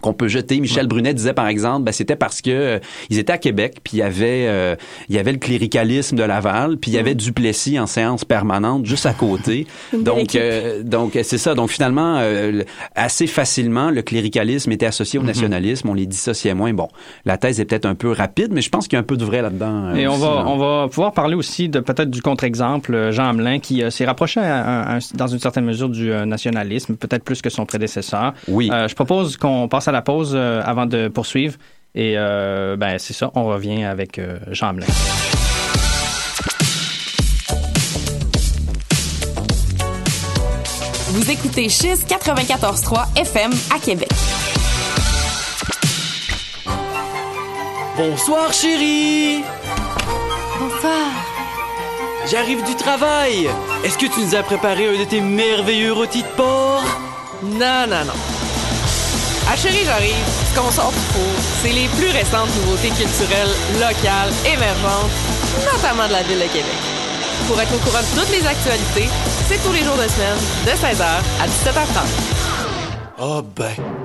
qu'on peut jeter. Michel Brunet disait par exemple, ben, c'était parce que euh, ils étaient à Québec, puis il y avait euh, il y avait le cléricalisme de Laval, puis il y avait Duplessis en séance permanente juste à côté. Donc euh, donc c'est ça. Donc finalement le- assez facilement le cléricalisme était associé au Mhm. nationalisme, on les dissociait moins. Bon, la thèse est peut-être un peu rapide, mais je pense qu'il y a un peu de vrai là-dedans. Et on va, on va pouvoir parler aussi de peut-être du contre-exemple, Jean Hamelin, qui s'est rapproché à- à- à- dans une certaine mesure du nationalisme, peut-être plus que son prédécesseur. Oui. Je propose qu'on passe à la pause euh, avant de poursuivre. Et euh, ben c'est ça, on revient avec euh, Jean Hamelin. Vous écoutez Chiz 94.3 FM à Québec. Bonsoir chérie Bonsoir. J'arrive du travail Est-ce que tu nous as préparé un de tes merveilleux rôtis de porc? Non, non, non. Ah chérie, j'arrive. Ce qu'on sort du four, c'est les plus récentes nouveautés culturelles, locales, émergentes, notamment de la ville de Québec. Pour être au courant de toutes les actualités, c'est tous les jours de semaine, de 16h à 17h30. Oh ben.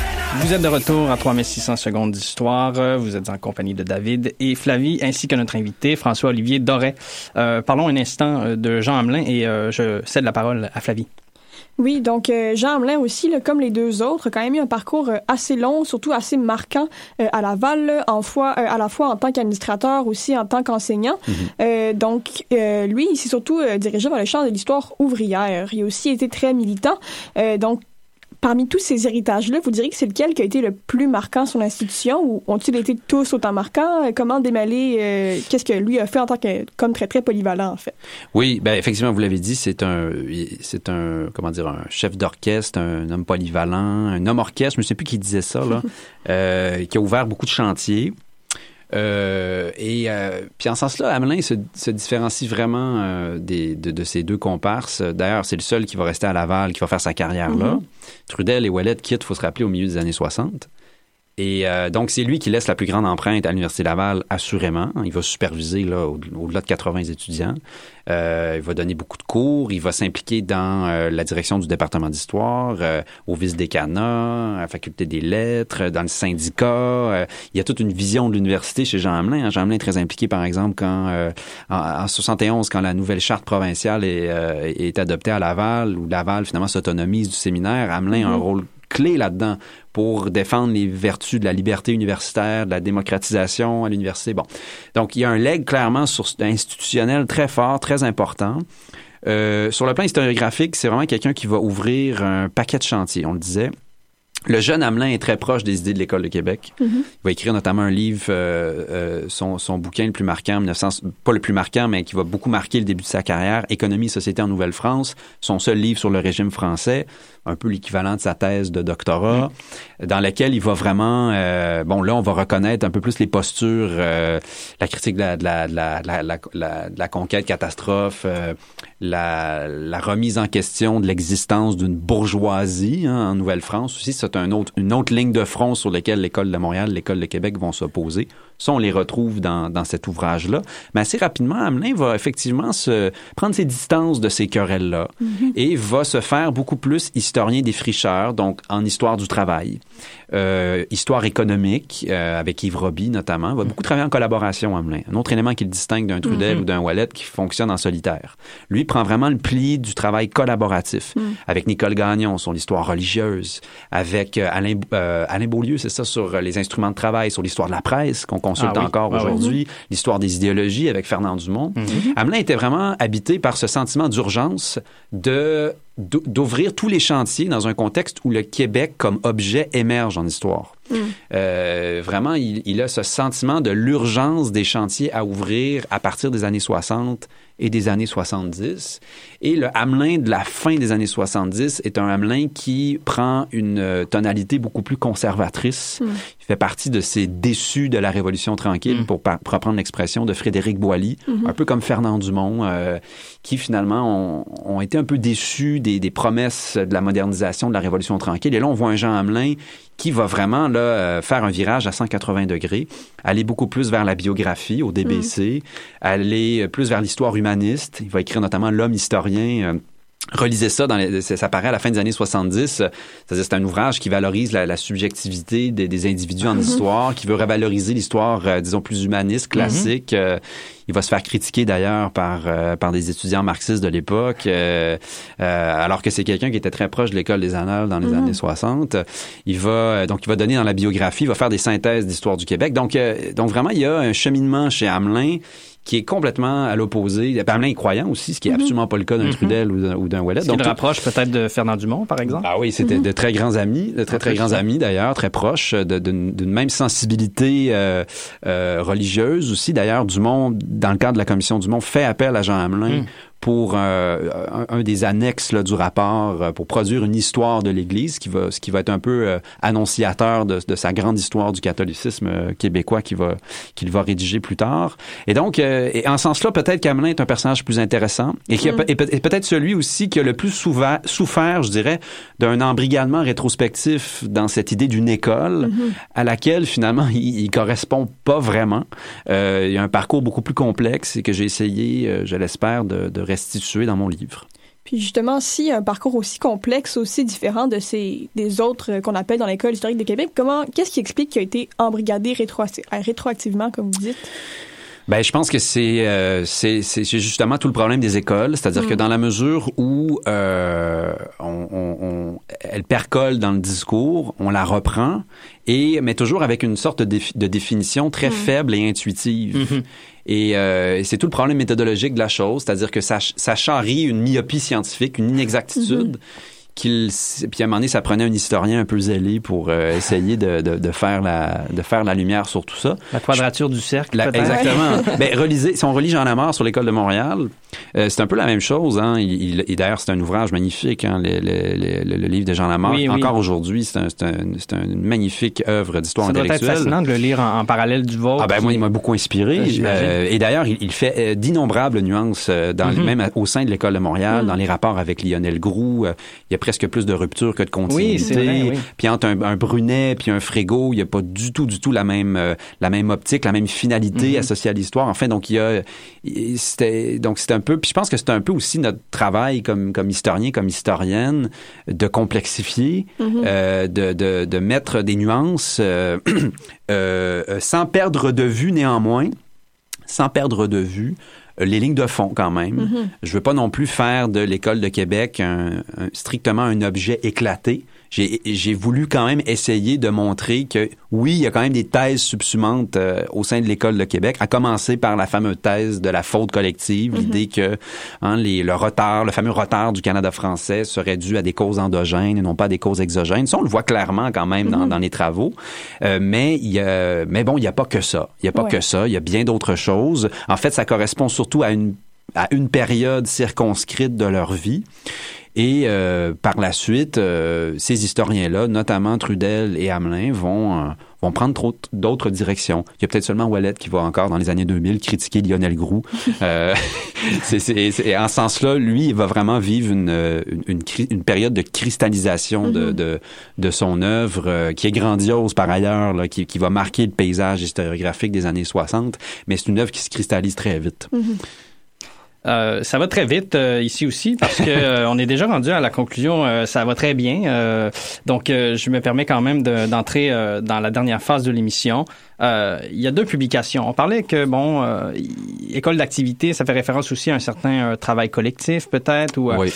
Vous êtes de retour à 3600 secondes d'histoire. Vous êtes en compagnie de David et Flavie, ainsi que notre invité, François-Olivier Doré. Euh, parlons un instant euh, de Jean Hamelin et euh, je cède la parole à Flavie. Oui, donc euh, Jean Hamelin aussi, là, comme les deux autres, a quand même eu un parcours euh, assez long, surtout assez marquant euh, à Laval, là, en fois, à la fois en tant qu'administrateur, aussi en tant qu'enseignant. Euh, donc, euh, lui, il s'est surtout dirigé vers le champ de l'histoire ouvrière. Il a aussi été très militant. Euh, donc, parmi tous ces héritages-là, vous diriez que c'est lequel qui a été le plus marquant sur l'institution ou ont-ils été tous autant marquants? Euh, Comment démêler euh, qu'est-ce que lui a fait en tant que comme très très polyvalent en fait? Oui, ben effectivement, vous l'avez dit, c'est un, c'est un, comment dire, un chef d'orchestre, un homme polyvalent, un homme orchestre, je ne sais plus qui disait ça là, <laughs> euh, qui a ouvert beaucoup de chantiers. Euh, et euh, puis en ce sens-là, Hamelin se, se différencie vraiment euh, des, de, de ses deux comparses. D'ailleurs, c'est le seul qui va rester à Laval, qui va faire sa carrière là. Mhm. Trudel et Ouellet quittent, faut se rappeler, au milieu des années 60. Et euh, donc, c'est lui qui laisse la plus grande empreinte à l'Université Laval, assurément. Il va superviser là, au- au-delà de 80 étudiants. Euh, il va donner beaucoup de cours. Il va s'impliquer dans euh, la direction du département d'histoire, euh, au vice-décanat, à la faculté des lettres, dans le syndicat. Euh, il y a toute une vision de l'université chez Jean Hamelin. hein. Jean Hamelin est très impliqué, par exemple, quand euh, en, en 71, quand la nouvelle charte provinciale est, euh, est adoptée à Laval, où Laval finalement s'autonomise du séminaire, Hamelin a un Mhm. rôle clé là-dedans pour défendre les vertus de la liberté universitaire, de la démocratisation à l'université. Bon, donc il y a un leg clairement sur, institutionnel très fort, très important. Euh, sur le plan historiographique, c'est vraiment quelqu'un qui va ouvrir un paquet de chantiers, on le disait. Le jeune Hamelin est très proche des idées de l'École de Québec. Mhm. Il va écrire notamment un livre, euh, euh, son, son bouquin le plus marquant, 1900, pas le plus marquant, mais qui va beaucoup marquer le début de sa carrière, Économie et société en Nouvelle-France, son seul livre sur le régime français, un peu l'équivalent de sa thèse de doctorat, dans lequel il va vraiment, euh, bon là on va reconnaître un peu plus les postures, euh, la critique de la, conquête catastrophe, euh, la, la remise en question de l'existence d'une bourgeoisie hein, en Nouvelle-France aussi. C'est un autre, une autre ligne de front sur laquelle l'École de Montréal, l'École de Québec vont s'opposer. Ça, on les retrouve dans, dans cet ouvrage-là. Mais assez rapidement, Hamelin va effectivement se prendre ses distances de ces querelles-là Mhm. et va se faire beaucoup plus historien des fricheurs, donc en histoire du travail, euh, histoire économique, euh, avec Yves Roby notamment. va beaucoup travailler en collaboration, Hamelin. Un autre élément qui le distingue d'un Trudel Mhm. ou d'un Wallet qui fonctionne en solitaire. Lui prend vraiment le pli du travail collaboratif Mhm. avec Nicole Gagnon sur l'histoire religieuse, avec euh, Alain, euh, Alain Beaulieu, c'est ça, sur les instruments de travail, sur l'histoire de la presse qu'on consulte Ah oui. encore Ah oui. aujourd'hui, l'histoire des idéologies avec Fernand Dumont. Hamelin était vraiment habité par ce sentiment d'urgence de d'ouvrir tous les chantiers dans un contexte où le Québec comme objet émerge en histoire. Euh, vraiment, il, il a ce sentiment de l'urgence des chantiers à ouvrir à partir des années 60 et des années 70. Et le Hamelin de la fin des années 70 est un Hamelin qui prend une euh, tonalité beaucoup plus conservatrice. Mm. Il fait partie de ces déçus de la Révolution tranquille, pour, par- pour reprendre l'expression de Frédéric Boilly, Mhm. un peu comme Fernand Dumont, euh, qui finalement ont, ont été un peu déçus des, des promesses de la modernisation de la Révolution tranquille. Et là, on voit un Jean Hamelin qui va vraiment là, euh, faire un virage à 180 degrés, aller beaucoup plus vers la biographie au DBC, aller euh, plus vers l'histoire humaniste. Il va écrire notamment L'homme historien. Relisez ça, dans les, ça paraît à la fin des années 70. euh, C'est-à-dire c'est un ouvrage qui valorise la, la subjectivité des, des individus en Mhm. histoire, qui veut revaloriser l'histoire, euh, disons, plus humaniste, classique. Euh, il va se faire critiquer d'ailleurs par, euh, par des étudiants marxistes de l'époque, alors que c'est quelqu'un qui était très proche de l'école des Annales dans les Mhm. années 60. Il va donc il va donner dans la biographie, il va faire des synthèses d'histoire du Québec. Donc donc vraiment il y a un cheminement chez Hamelin qui est complètement à l'opposé. Hamelin est croyant aussi, ce qui est Mhm. absolument pas le cas d'un Mhm. Trudel ou d'un- ou d'un Ouellet. Le rapproche peut-être de Fernand Dumont, par exemple. Ah oui, c'était de très grands amis, de très très En plus, grands amis d'ailleurs, très proches, d'une même sensibilité euh, euh, religieuse aussi. D'ailleurs, Dumont, dans le cadre de la commission Dumont, fait appel à Jean Hamelin. Pour euh, un, un des annexes là, du rapport euh, pour produire une histoire de l'Église, qui va, ce qui va être un peu euh, annonciateur de, de sa grande histoire du catholicisme euh, québécois qu'il va qu'il va rédiger plus tard. Et donc, euh, et en ce sens-là, peut-être qu'Hamelin est un personnage plus intéressant et, qui a Mm. et peut- et peut-être celui aussi qui a le plus souvent souffert, je dirais, d'un embrigadement rétrospectif dans cette idée d'une école Mhm. à laquelle finalement <laughs> il, il correspond pas vraiment. Euh, il y a un parcours beaucoup plus complexe et que j'ai essayé, euh, je l'espère, de, de restituer dans mon livre. Puis justement, si un parcours aussi complexe, aussi différent de ces des autres euh, qu'on appelle dans l'école historique de Québec, comment qu'est-ce qui explique qu'il a été embrigadé rétroacti- euh, rétroactivement, comme vous dites? Ben, je pense que c'est euh, c'est c'est c'est justement tout le problème des écoles, c'est-à-dire Mm. que dans la mesure où euh, on, on, on- elle percole dans le discours, on la reprend et mais toujours avec une sorte de, défi- de définition très Mm. faible et intuitive. Et euh, c'est tout le problème méthodologique de la chose, c'est-à-dire que ça, ça charrie une myopie scientifique, une inexactitude. Qu'il, puis à un moment donné, ça prenait un historien un peu zélé pour euh, essayer de, de, de faire la, de faire la lumière sur tout ça. La quadrature du cercle, La- exactement. <laughs> ben, relisez, si on relit Jean Lamar sur l'école de Montréal, Euh, c'est un peu la même chose. Hein. Il, d'ailleurs, c'est un ouvrage magnifique, hein, le, le- le- le livre de Jean Lamarck. Oui, oui. Encore aujourd'hui, c'est un, c'est un- c'est une magnifique œuvre d'histoire Ça doit être intellectuelle. fascinant de le lire en, en parallèle du vôtre. Ah ben moi, il m'a beaucoup inspiré. Euh. Euh, et d'ailleurs, il, il fait d'innombrables nuances, Mhm. même au sein de l'école de Montréal, Mhm. dans les rapports avec Lionel Groux. euh, il y a presque plus de rupture que de continuité. Oui, c'est vrai, oui. Puis entre un, un Brunet puis un Frégo, il n'y a pas du tout, du tout la même, la même optique, la même finalité associée à l'histoire. Enfin, donc il y a, c'était, donc c'est un peu. Puis je pense que c'est un peu aussi notre travail comme comme historien, comme historienne, de complexifier, Mhm. euh, de, de de mettre des nuances euh, <clears throat> euh, sans perdre de vue néanmoins, sans perdre de vue les lignes de fond quand même. Mhm. Je veux pas non plus faire de l'école de Québec un- un- strictement un objet éclaté. J'ai j'ai voulu quand même essayer de montrer que oui, il y a quand même des thèses subsumantes euh, au sein de l'école de Québec, à commencer par la fameuse thèse de la faute collective, Mhm. l'idée que hein, les, le retard, le fameux retard du Canada français serait dû à des causes endogènes et non pas à des causes exogènes. Ça, on le voit clairement quand même dans, Mhm. dans les travaux. Euh, mais il y a, mais bon, il n'y a pas que ça. Il n'y a pas Ouais. que ça. Il y a bien d'autres choses. En fait, ça correspond surtout à une à une période circonscrite de leur vie. Et euh, par la suite, euh, ces historiens-là, notamment Trudel et Hamelin, vont, euh, vont prendre d'autres directions. Il y a peut-être seulement Wallet qui va encore, dans les années 2000, critiquer Lionel Groux. <laughs> Euh, <laughs> c'est, c'est- c'est- en ce sens-là, lui, il va vraiment vivre une, une, une, période de cristallisation de, Mhm. de, de son œuvre, euh, qui est grandiose par ailleurs, là, qui, qui va marquer le paysage historiographique des années 60, mais c'est une œuvre qui se cristallise très vite. Euh, ça va très vite euh, ici aussi parce que <laughs> euh, on est déjà rendu à la conclusion. euh, ça va très bien. Euh, donc, euh, je me permets quand même de- d'entrer euh, dans la dernière phase de l'émission. Euh, il y a deux publications. On parlait que bon, euh, école d'activité, ça fait référence aussi à un certain travail collectif peut-être ou euh, Oui.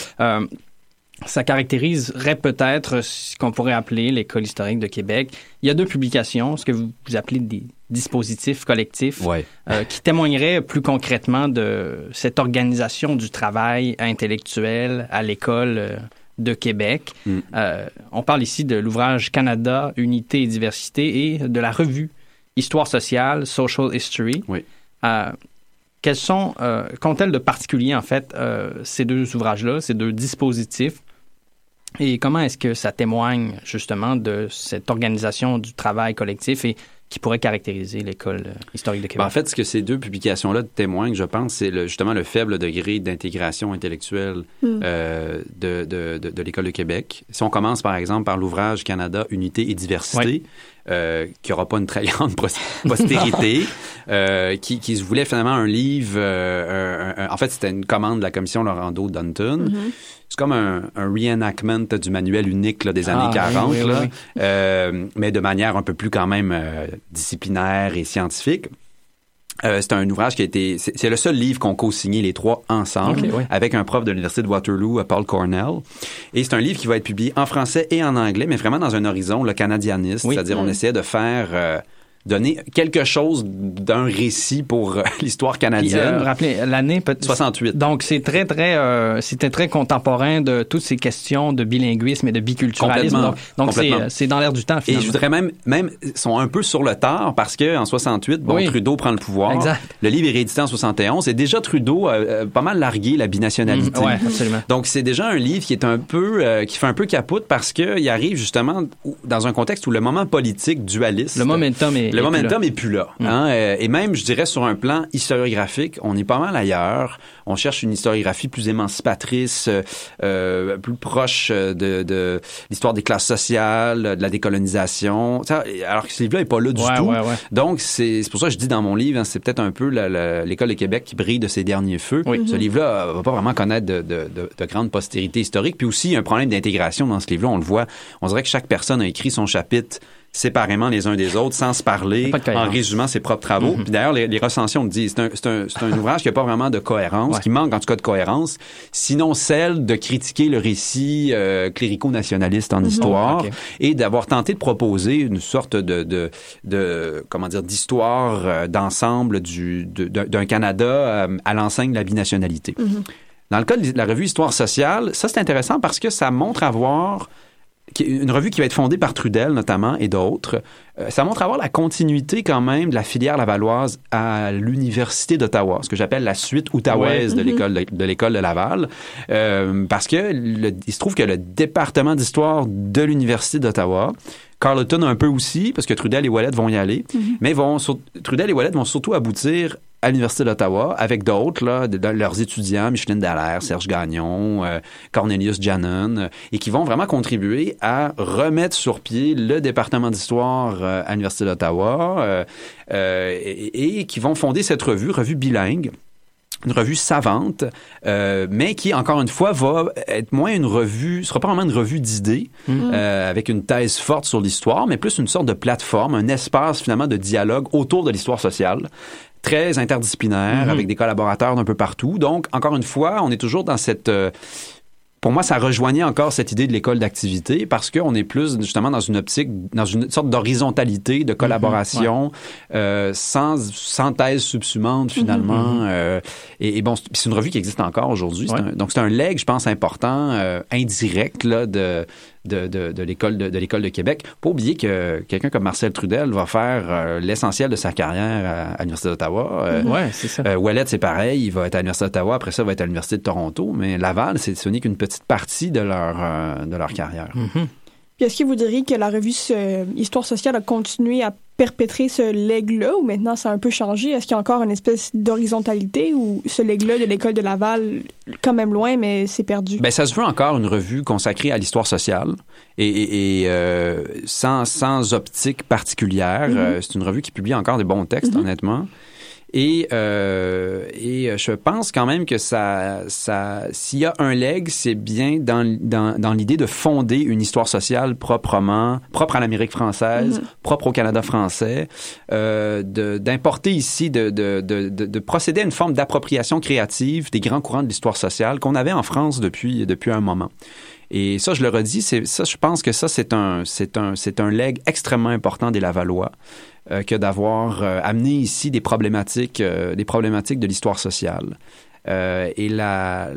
ça caractériserait peut-être ce qu'on pourrait appeler l'école historique de Québec. Il y a deux publications, ce que vous, vous appelez des dispositifs collectifs, Ouais. euh, qui témoigneraient plus concrètement de cette organisation du travail intellectuel à l'école euh, de Québec. Mm. Euh, on parle ici de l'ouvrage Canada, Unité et Diversité et de la revue Histoire sociale, Social History. Oui. Euh, quels sont, qu'ont-elles de particulier, en fait, ces deux ouvrages-là, ces deux dispositifs? Et comment est-ce que ça témoigne, justement, de cette organisation du travail collectif? Et qui pourrait caractériser l'école euh, historique de Québec? Ben, en fait, ce que ces deux publications-là témoignent, je pense, c'est le- justement le faible degré d'intégration intellectuelle. Mm. euh, de, de, de, de l'École de Québec. Si on commence, par exemple, par l'ouvrage Canada, Unité et Diversité, euh, qui n'aura pas une très <laughs> grande postérité, <laughs> euh, qui, qui se voulait finalement un livre... euh, un- un- en fait, c'était une commande de la commission Laurando-Dunton. Mhm. C'est comme un, un reenactment du manuel unique là, des années Ah, oui, 40, oui, oui, là, oui. Euh, mais de manière un peu plus quand même disciplinaire et scientifique. Euh, c'est un ouvrage qui a été. C'est le seul livre qu'on co-signé les trois ensemble ouais. avec un prof de l'Université de Waterloo, euh, Paul Cornell. Et c'est un livre qui va être publié en français et en anglais, mais vraiment dans un horizon le canadianiste. C'est-à-dire, on Mm. essayait de faire. euh, donner quelque chose d'un récit pour euh, <laughs> l'histoire Puis, canadienne. euh, rappelez, l'année peut 68. Donc, c'est très, très, euh, c'était très contemporain de toutes ces questions de bilinguisme et de biculturalisme. Donc, c'est, euh, dans l'air du temps, Et finalement. je voudrais même, même, sont un peu sur le tard parce que en 68, bon, Oui. Trudeau prend le pouvoir. Exact. Le livre est réédité en 71 et déjà Trudeau a euh, pas mal largué la binationalité. Mm, ouais, absolument. Donc c'est déjà un livre qui est un peu, euh, qui fait un peu capote parce que il arrive justement dans un contexte où le moment politique dualiste. Le momentum est- Le plus momentum là. est plus là. Mm. hein. Euh, et même, je dirais, sur un plan historiographique, on est pas mal ailleurs. On cherche une historiographie plus émancipatrice, euh, euh, plus proche de, de l'histoire des classes sociales, de la décolonisation. Alors que ce livre-là est pas là du Ouais, tout. ouais, ouais. Donc, c'est pour ça que je dis dans mon livre, hein, c'est peut-être un peu l'école de Québec qui brille de ses derniers feux. Oui. Ce Mhm. livre-là va pas vraiment connaître de, de, de, de grande postérité historique. Puis aussi, il y a un problème d'intégration dans ce livre-là. On le voit. On dirait que chaque personne a écrit son chapitre séparément les uns des autres, sans se parler, en résumant ses propres travaux. Mhm. Puis d'ailleurs, les, les recensions le disent. C'est un, c'est un, c'est un ouvrage qui n'a pas vraiment de cohérence, Ouais. qui manque en tout cas de cohérence, sinon celle de critiquer le récit euh, clérico-nationaliste en Mhm. histoire et d'avoir tenté de proposer une sorte de, de, de comment dire, d'histoire euh, d'ensemble du, d'un Canada euh, à l'enseigne de la binationalité. Dans le cas de la revue Histoire sociale, ça c'est intéressant parce que ça montre avoir une revue qui va être fondée par Trudel notamment et d'autres. Euh, ça montre avoir la continuité quand même de la filière lavalloise à l'université d'Ottawa, ce que j'appelle la suite outaouaise Ouais. de l'école de, de l'école de Laval, Euh, parce que le- il se trouve que le département d'histoire de l'université d'Ottawa Carleton un peu aussi, parce que Trudel et Wallet vont y aller, mais vont sur- Trudel et Wallet vont surtout aboutir à l'Université d'Ottawa avec d'autres, leurs étudiants, Micheline Dallaire, Serge Gagnon, euh, Cornelius Jannon, euh, et qui vont vraiment contribuer à remettre sur pied le département d'histoire euh, à l'Université d'Ottawa et qui vont fonder cette revue, revue bilingue, une revue savante, euh, mais qui, encore une fois, va être moins une revue, sera pas vraiment une revue d'idées, Mm. euh, avec une thèse forte sur l'histoire, mais plus une sorte de plateforme, un espace finalement de dialogue autour de l'histoire sociale très interdisciplinaire, Mhm. avec des collaborateurs d'un peu partout. Donc, encore une fois, on est toujours dans cette... euh, pour moi, ça rejoignait encore cette idée de l'école d'activité parce qu'on est plus justement dans une optique, dans une sorte d'horizontalité, de collaboration, euh, sans, sans thèse subsumante finalement. Mhm. Euh, et, et bon, c'est une revue qui existe encore aujourd'hui. Ouais. donc c'est un leg, je pense, important, euh, indirect là, de, de, de, de l'école de, de l'école de Québec. Pas oublier que quelqu'un comme Marcel Trudel va faire euh, l'essentiel de sa carrière à, à l'Université d'Ottawa. Euh, Ouais, c'est ça. euh, Ouellet, c'est pareil, il va être à l'Université d'Ottawa, après ça, il va être à l'Université de Toronto, mais Laval, c'est, ce n'est qu'une petite partie de leur, euh, de leur carrière. Puis est-ce que vous diriez que la revue euh, Histoire sociale a continué à perpétrer ce leg-là ou maintenant ça a un peu changé? Est-ce qu'il y a encore une espèce d'horizontalité ou ce leg-là de l'école de Laval, quand même loin, mais c'est perdu? Ben, ça se veut encore une revue consacrée à l'histoire sociale et, et- et, euh, sans, sans optique particulière. Mhm. Euh, c'est une revue qui publie encore des bons textes, Mhm. honnêtement. Et, euh, et je pense quand même que ça, ça, s'il y a un leg, c'est bien dans, dans, dans l'idée de fonder une histoire sociale proprement, propre à l'Amérique française, Mhm. propre au Canada français, euh, d'importer ici, de, de, de, de, de procéder à une forme d'appropriation créative des grands courants de l'histoire sociale qu'on avait en France depuis, depuis un moment. Et ça, je le redis, ça, je pense que ça, c'est un, c'est un, c'est un leg extrêmement important des Lavallois euh, que d'avoir euh, amené ici des problématiques, euh, des problématiques de l'histoire sociale. Et la,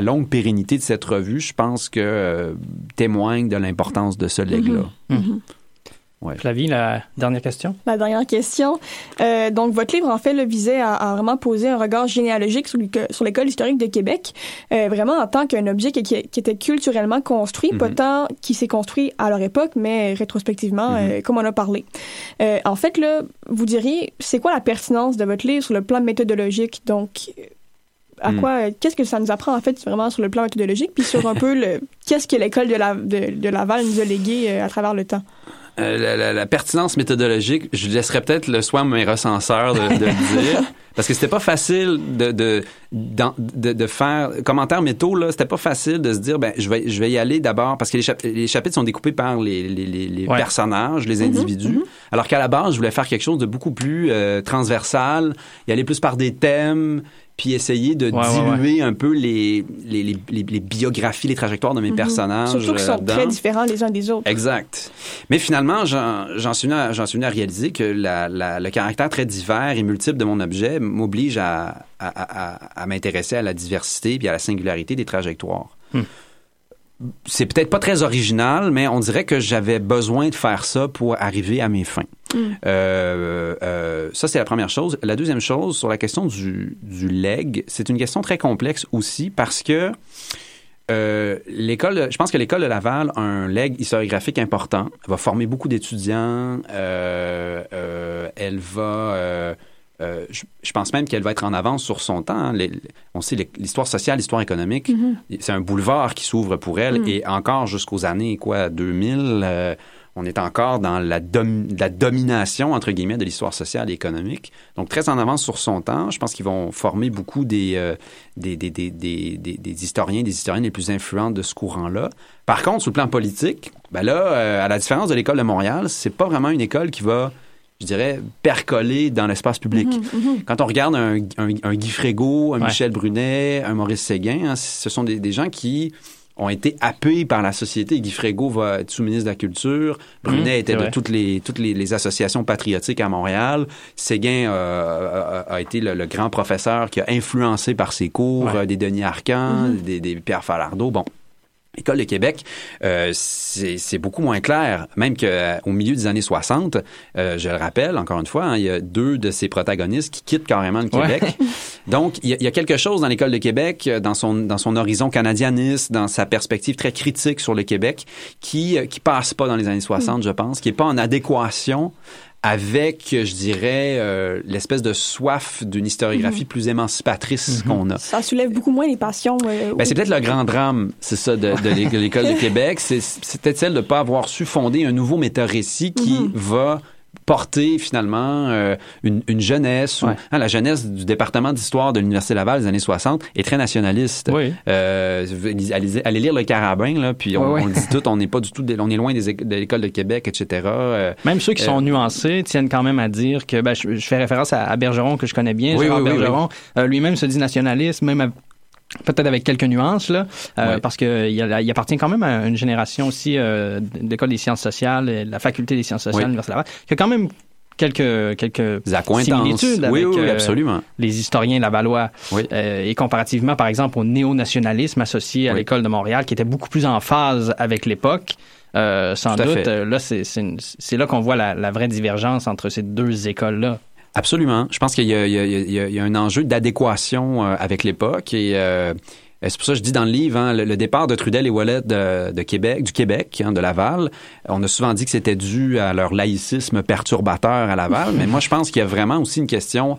longue pérennité de cette revue, je pense que témoigne de l'importance de ce leg-là. Mhm. Ouais. Flavie, la dernière question? La dernière question. Euh, donc, votre livre, en fait, le visait à, à vraiment poser un regard généalogique sur, l'éco- sur l'école historique de Québec, euh, vraiment en tant qu'un objet qui, qui- était culturellement construit, pas Mhm. tant qui s'est construit à leur époque, mais rétrospectivement, euh, comme on a parlé. Euh, en fait, là, vous diriez, c'est quoi la pertinence de votre livre sur le plan méthodologique? Donc, à Hmm. quoi, euh, qu'est-ce que ça nous apprend, en fait, vraiment sur le plan méthodologique, puis sur un <laughs> peu le, qu'est-ce que l'école de, la, de, de Laval nous a légué euh, à travers le temps? Euh, la, la- la pertinence méthodologique, je laisserais peut-être le soin à mes recenseurs de, de le <laughs> dire. Parce que c'était pas facile de, de, de, de faire commentaire métaux là, c'était pas facile de se dire ben je vais je vais y aller d'abord parce que les, chap- les chapitres sont découpés par les, les, les, Ouais. personnages, les Mhm, individus. Alors qu'à la base, je voulais faire quelque chose de beaucoup plus euh, transversal, y aller plus par des thèmes, puis essayer de Ouais, ouais, diluer un peu les, les, les, les- les biographies, les trajectoires de mes Mhm. personnages. Surtout qu'ils euh, sont là-dedans. très différents les uns des autres. Exact. Mais finalement, j'en suis venu à, j'en suis venu à réaliser que la, la- le caractère très divers et multiple de mon objet m'oblige à, à, à- à m'intéresser à la diversité puis à la singularité des trajectoires. Hmm. C'est peut-être pas très original, mais on dirait que j'avais besoin de faire ça pour arriver à mes fins. Mm. Euh, euh, ça, c'est la première chose. La deuxième chose, sur la question du, du leg, c'est une question très complexe aussi parce que euh, l'école, je pense que l'école de Laval a un leg historiographique important. Elle va former beaucoup d'étudiants. elle va, euh, je, je pense même qu'elle va être en avance sur son temps. hein. Les- on sait l'histoire sociale, l'histoire économique, Mhm. c'est un boulevard qui s'ouvre pour elle Mhm. et encore jusqu'aux années quoi 2000. euh, on est encore dans la, dom- la domination, entre guillemets, de l'histoire sociale et économique. Donc, très en avance sur son temps. Je pense qu'ils vont former beaucoup des, euh, des, des, des, historiens, des historiennes les plus influents de ce courant-là. Par contre, sur le plan politique, ben là, euh, à la différence de l'École de Montréal, c'est pas vraiment une école qui va, je dirais, percoler dans l'espace public. Quand on regarde un, un, un Guy Frégo, un Ouais. Michel Brunet, un Maurice Séguin, hein, ce sont des, des gens qui ont été happés par la société. Guy Frégo va être sous-ministre de la Culture. Brunet Mmh, était de toutes les toutes les, les associations patriotiques à Montréal. Séguin euh, a, a été le, le grand professeur qui a influencé par ses cours Ouais. euh, des Denis Arcand, Mhm. des, des Pierre Falardeau. Bon. L'école de Québec, euh, c'est beaucoup moins clair, même qu'au milieu des années 60, euh, je le rappelle encore une fois, hein, il y a deux de ces protagonistes qui quittent carrément le Québec. <laughs> Donc, il y, a, il y, a, quelque chose dans l'école de Québec, euh, dans son dans son horizon canadianiste, dans sa perspective très critique sur le Québec, qui qui passe pas dans les années 60, je pense, qui est pas en adéquation avec, je dirais, euh, l'espèce de soif d'une historiographie Mhm. plus émancipatrice qu'on a. Ça soulève beaucoup moins les passions. euh, Ben, c'est peut-être le grand drame, c'est ça, de, de l'é- de l'école de <laughs> Québec. C'est c'est peut-être celle de ne pas avoir su fonder un nouveau méta-récit qui Mhm. va porter finalement euh, une, une jeunesse. ou- hein, la jeunesse du département d'histoire de l'Université Laval des années 60 est très nationaliste. Euh, allez, allez lire le Carabin, là, puis on, Ouais, ouais. on le dit tout, on n'est pas du tout, on est loin des, de l'école de Québec, etc. Euh, Même ceux qui euh, sont nuancés tiennent quand même à dire que, ben, je, je fais référence à, à Bergeron que je connais bien, Oui, Gérard oui, oui, Bergeron, euh, lui-même se dit nationaliste, même à- peut-être avec quelques nuances là, euh, Ouais. parce que il, appartient quand même à une génération aussi euh, d'école des sciences sociales, de la faculté des sciences sociales Oui. de l'Université Laval, qui a quand même quelques quelques similitudes Oui, avec oui, oui, euh, absolument. les historiens lavallois Euh, et comparativement par exemple au néo-nationalisme associé à Oui. l'école de Montréal qui était beaucoup plus en phase avec l'époque euh, sans doute là c'est là qu'on voit la, la vraie divergence entre ces deux écoles là Absolument. Je pense qu'il y, a- y y un enjeu d'adéquation euh, avec l'époque et euh, c'est pour ça que je dis dans le livre, hein, le, le départ de Trudel et Wallet de, de Québec, du Québec, hein, de Laval, on a souvent dit que c'était dû à leur laïcisme perturbateur à Laval, <laughs> mais moi je pense qu'il y a vraiment aussi une question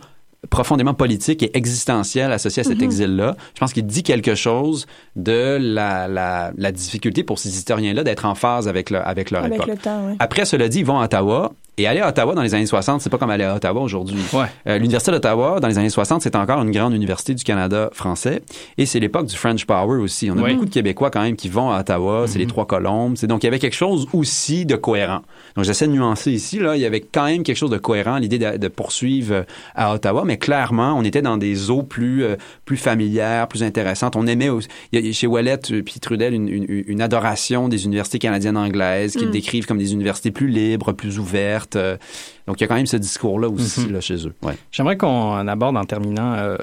profondément politique et existentielle associée à cet Mhm. exil-là. Je pense qu'il dit quelque chose de la, la, la difficulté pour ces historiens-là d'être en phase avec, le, avec leur Avec époque. le temps, ouais. Après, cela dit, ils vont à Ottawa. Et aller à Ottawa dans les années 60, c'est pas comme aller à Ottawa aujourd'hui. Euh, L'Université d'Ottawa, dans les années 60, c'est encore une grande université du Canada français. Et c'est l'époque du French Power aussi. On a beaucoup de Québécois quand même qui vont à Ottawa. C'est les Trois Colombes. Donc il y avait quelque chose aussi de cohérent. Donc j'essaie de nuancer ici. Là, il y avait quand même quelque chose de cohérent, l'idée de, de poursuivre euh, à Ottawa. Mais clairement, on était dans des eaux plus euh, plus familières, plus intéressantes. On aimait aussi, il y a chez Wallet euh, puis Trudel une, une, une adoration des universités canadiennes anglaises qu'ils Mm. décrivent comme des universités plus libres, plus ouvertes. Euh, Donc il y a quand même ce discours-là aussi Mhm. là, chez eux. Ouais. J'aimerais qu'on aborde en terminant euh,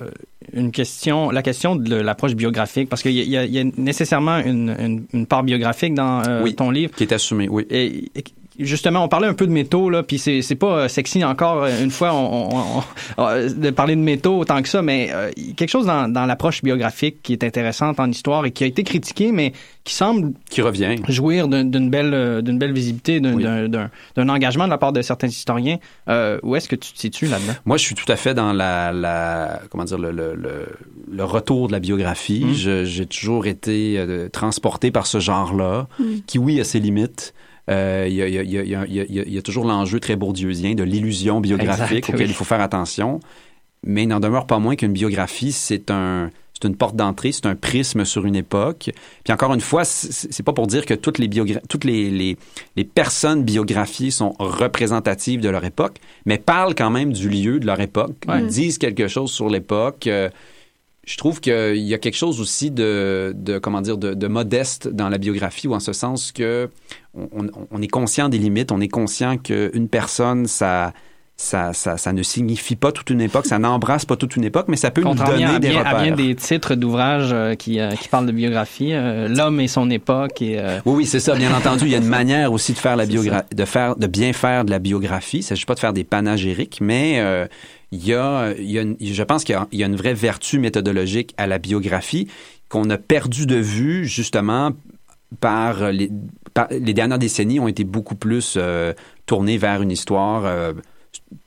une question, la question de l'approche biographique, parce qu'il y, a- y y nécessairement une, une- une part biographique dans euh, Oui, ton livre. Qui est assumé, oui. Et, et justement, on parlait un peu de métaux, là, puis c'est c'est pas euh, sexy encore euh, une fois on, on- on- on- <laughs> de parler de métaux autant que ça, mais euh, quelque chose dans, dans l'approche biographique qui est intéressante en histoire et qui a été critiquée, mais qui semble Qui revient. jouir d'un- d'une belle euh, d'une belle visibilité, d'un d'un- d'un d'un engagement de la part de certains historiens. Euh, où est-ce que tu te situes là-dedans? Moi, je suis tout à fait dans la, la comment dire, le, le, le, le retour de la biographie. Mm. Je- J'ai toujours été euh, transporté par ce genre-là, Mm. qui, oui, a ses limites. Il y, a, y, y, y, y toujours l'enjeu très bourdieusien de l'illusion biographique Exact, auquel oui. il faut faire attention. Mais il n'en demeure pas moins qu'une biographie, c'est un c'est une porte d'entrée, c'est un prisme sur une époque. Puis encore une fois, c'est pas pour dire que toutes les biogra- toutes les, les, les personnes biographiées sont représentatives de leur époque, mais parlent quand même du lieu de leur époque, Ouais. disent quelque chose sur l'époque. Euh, je trouve qu'il y a quelque chose aussi de, de comment dire, de, de modeste dans la biographie, ou en ce sens que on, on- on est conscient des limites, on est conscient qu'une personne, ça, ça, ça, ça ne signifie pas toute une époque, ça n'embrasse pas toute une époque, mais ça peut nous donner à des bien, à repères. bien des titres d'ouvrages euh, qui, euh, qui parlent de biographie, euh, l'homme et son époque et euh, Oui, oui, c'est ça. Bien entendu, il y a une <laughs> manière aussi de faire la biographie, de faire, de bien faire de la biographie. Il s'agit pas de faire des panégyriques, mais euh, il y a, il y a une- je pense qu'il y a- une vraie vertu méthodologique à la biographie qu'on a perdu de vue justement par les, par- les dernières décennies ont été beaucoup plus euh, tournées vers une histoire euh,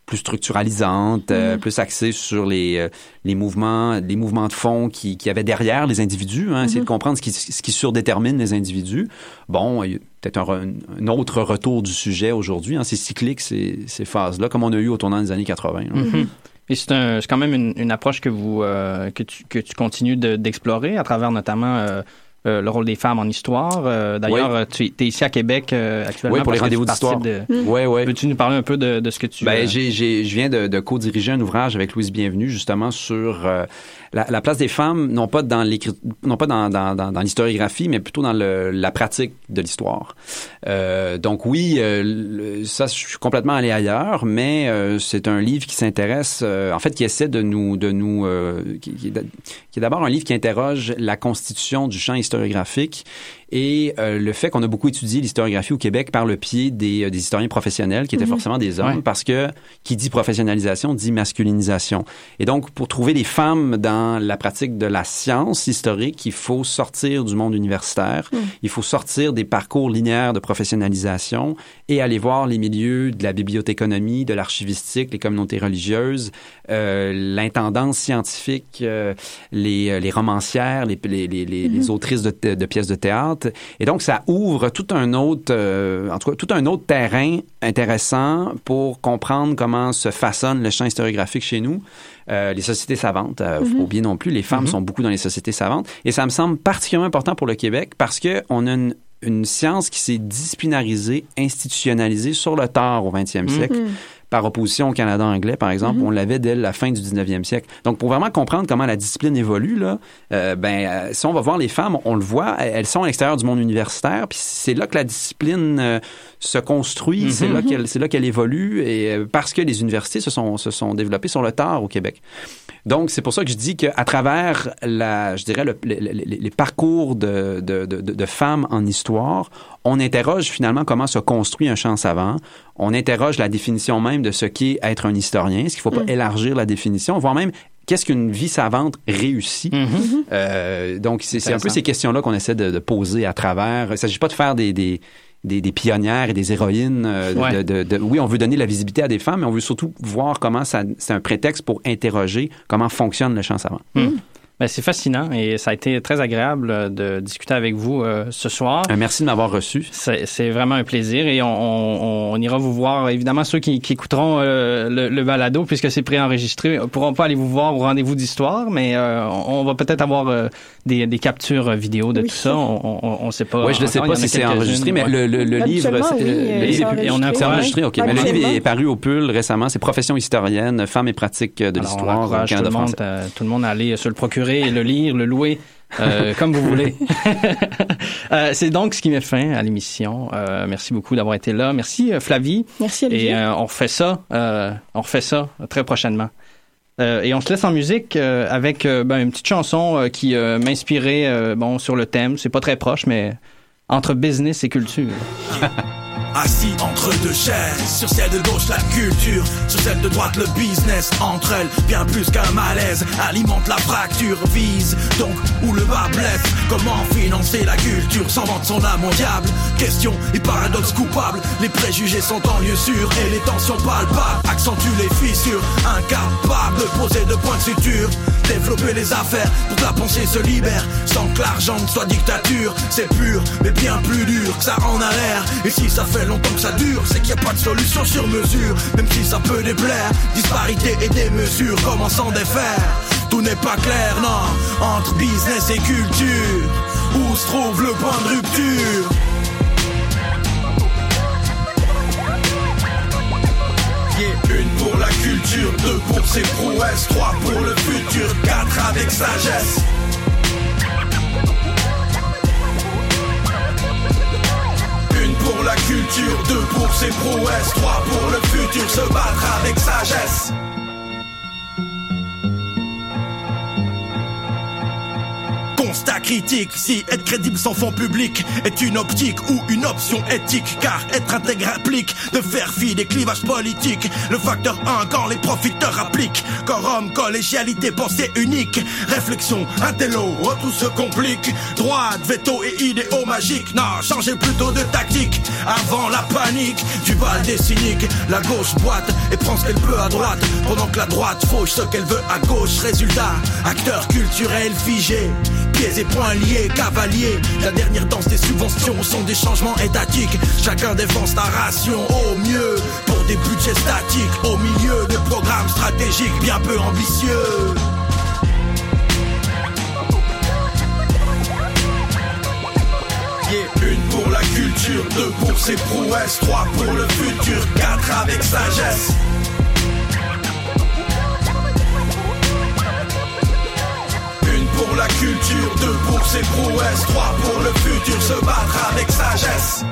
plus structuralisante, euh, Mhm. plus axée sur les, euh, les mouvements, les mouvements de fond qui, qui avaient derrière les individus, hein, essayer de comprendre ce qui, ce qui surdétermine les individus. Bon, peut-être un, re- un autre retour du sujet aujourd'hui. Hein, c'est cyclique ces, ces phases-là, comme on a eu au tournant des années 80. là. Mhm. Et c'est quand même une, une approche que vous euh, que tu que tu continues de- d'explorer à travers notamment euh, euh, le rôle des femmes en histoire. Euh, D'ailleurs, Oui. euh, tu es ici à Québec euh, actuellement. Oui, pour les rendez-vous d'histoire. de- Ouais, ouais. Peux-tu nous parler un peu de, de ce que tu... Ben, euh, j'ai, j'ai, je viens de, de co-diriger un ouvrage avec Louise Bienvenue, justement, sur euh, la, la place des femmes, non pas dans non pas dans, l'historiographie, mais plutôt dans la pratique de l'histoire. Euh, donc oui, euh, ça, je suis complètement allé ailleurs, mais euh, c'est un livre qui s'intéresse, en fait, qui essaie de nous, de nous, qui, qui est d'abord un livre qui interroge la constitution du champ historiographique et euh, le fait qu'on a beaucoup étudié l'historiographie au Québec par le pied des, euh, des historiens professionnels qui étaient Mhm. forcément des hommes Ouais. parce que qui dit professionnalisation dit masculinisation. Et donc pour trouver des femmes dans la pratique de la science historique, il faut sortir du monde universitaire, Mhm. il faut sortir des parcours linéaires de professionnalisation et aller voir les milieux de la bibliothéconomie, de l'archivistique, les communautés religieuses, euh, l'intendance scientifique, euh, les, euh, les romancières, les, les, les, les- les autrices de, de pièces de théâtre. Et donc, ça ouvre tout un autre, euh, en tout cas, tout un autre terrain intéressant pour comprendre comment se façonne le champ historiographique chez nous. Euh, les sociétés savantes, euh, Mhm. pas oublier non plus, les femmes Mhm. sont beaucoup dans les sociétés savantes. Et ça me semble particulièrement important pour le Québec parce que on a une, une science qui s'est disciplinarisée, institutionnalisée sur le tard au 20e siècle. Mhm. Par opposition au Canada anglais, par exemple, on l'avait dès la fin du 19e siècle. Donc, pour vraiment comprendre comment la discipline évolue, là, euh, ben, euh, si on va voir les femmes, on le voit, elles sont à l'extérieur du monde universitaire, puis c'est là que la discipline euh, se construit, Mhm. c'est là qu'elle c'est là qu'elle évolue, et euh, parce que les universités se sont, se sont développées sur le tard au Québec. Donc, c'est pour ça que je dis qu'à travers la, je dirais, le- le- le- les, les parcours de, de, de, de femmes en histoire, on interroge finalement comment se construit un champ savant. On interroge la définition même de ce qu'est être un historien. Est-ce qu'il ne faut pas Mm. élargir la définition, voire même qu'est-ce qu'une vie savante réussie. Mm-hmm. Euh, donc, c'est c'est un peu ces questions-là qu'on essaie de, de poser à travers. Il ne s'agit pas de faire des, des, des, des pionnières et des héroïnes. euh, de- Ouais. de, de- oui, on veut donner la visibilité à des femmes, mais on veut surtout voir comment ça, c'est un prétexte pour interroger comment fonctionne le champ savant. Hmm. Ben, c'est fascinant et ça a été très agréable euh, de discuter avec vous euh, ce soir. Euh, merci de m'avoir reçu. C'est c'est vraiment un plaisir et on, on- on ira vous voir. Évidemment, ceux qui, qui écouteront euh, le, le balado, puisque c'est préenregistré, ne pourront pas aller vous voir au rendez-vous d'histoire, mais euh, on, on va peut-être avoir euh, des, des captures vidéo de Oui. tout ça. On ne sait pas. Oui, je ne sais encore, pas si c'est enregistré, mais ouais. le, le, le livre, oui, le euh, livre est- on a enregistré, ok. Mais le livre est paru au Pull récemment. C'est Profession historienne, femmes et pratiques de l'histoire tout euh, tout le monde à aller se le procurer et le lire, le louer. euh, comme vous voulez. <laughs> Euh, c'est donc ce qui met fin à l'émission. Euh, merci beaucoup d'avoir été là. Merci Flavie. Merci Olivier. Et euh, on refait ça, euh, on refait ça très prochainement. Euh, et on se laisse en musique euh, avec euh, ben, une petite chanson euh, qui euh, m'inspirait euh, bon sur le thème. C'est pas très proche, mais entre business et culture. <laughs> Assis entre deux chaises, sur celle de gauche la culture, sur celle de droite le business. Entre elles, bien plus qu'un malaise, alimente la fracture, vise donc où le bas blesse. Comment financer la culture sans vendre son âme au diable? Question et paradoxe coupable, les préjugés sont en lieu sûr et les tensions palpables accentuent les fissures. Incapable de poser de points de suture, développer les affaires pour que la pensée se libère sans que l'argent ne soit dictature. C'est pur, mais bien plus dur que ça en a l'air. Et si ça fait longtemps que ça dure, c'est qu'il n'y a pas de solution sur mesure. Même si ça peut déplaire, disparité et des mesures, comment s'en défaire? Tout n'est pas clair, non, entre business et culture. Où se trouve le point de rupture? Une pour la culture, deux pour ses prouesses, trois pour le futur, quatre avec sagesse. La culture, deux pour ses prouesses, trois pour le futur, se battre avec sagesse. Constat critique, si être crédible sans fond public est une optique ou une option éthique, car être intègre implique de faire fi des clivages politiques. Le facteur 1 quand les profiteurs appliquent, quorum, collégialité, pensée unique, réflexion, intello, oh, tout se complique. Droite, veto et idéaux magiques, non, changez plutôt de tactique avant la panique. Du bal des cyniques, la gauche boite et prend ce qu'elle peut à droite, pendant que la droite fauche ce qu'elle veut à gauche. Résultat, acteur culturel figé. Pieds et poings liés, cavaliers. La dernière danse des subventions sont des changements étatiques. Chacun défend sa ration au mieux pour des budgets statiques. Au milieu de programmes stratégiques bien peu ambitieux. Une pour la culture, deux pour ses prouesses, trois pour le futur, quatre avec sagesse. Pour la culture, deux pour ses prouesses, trois pour le futur, se battre avec sagesse.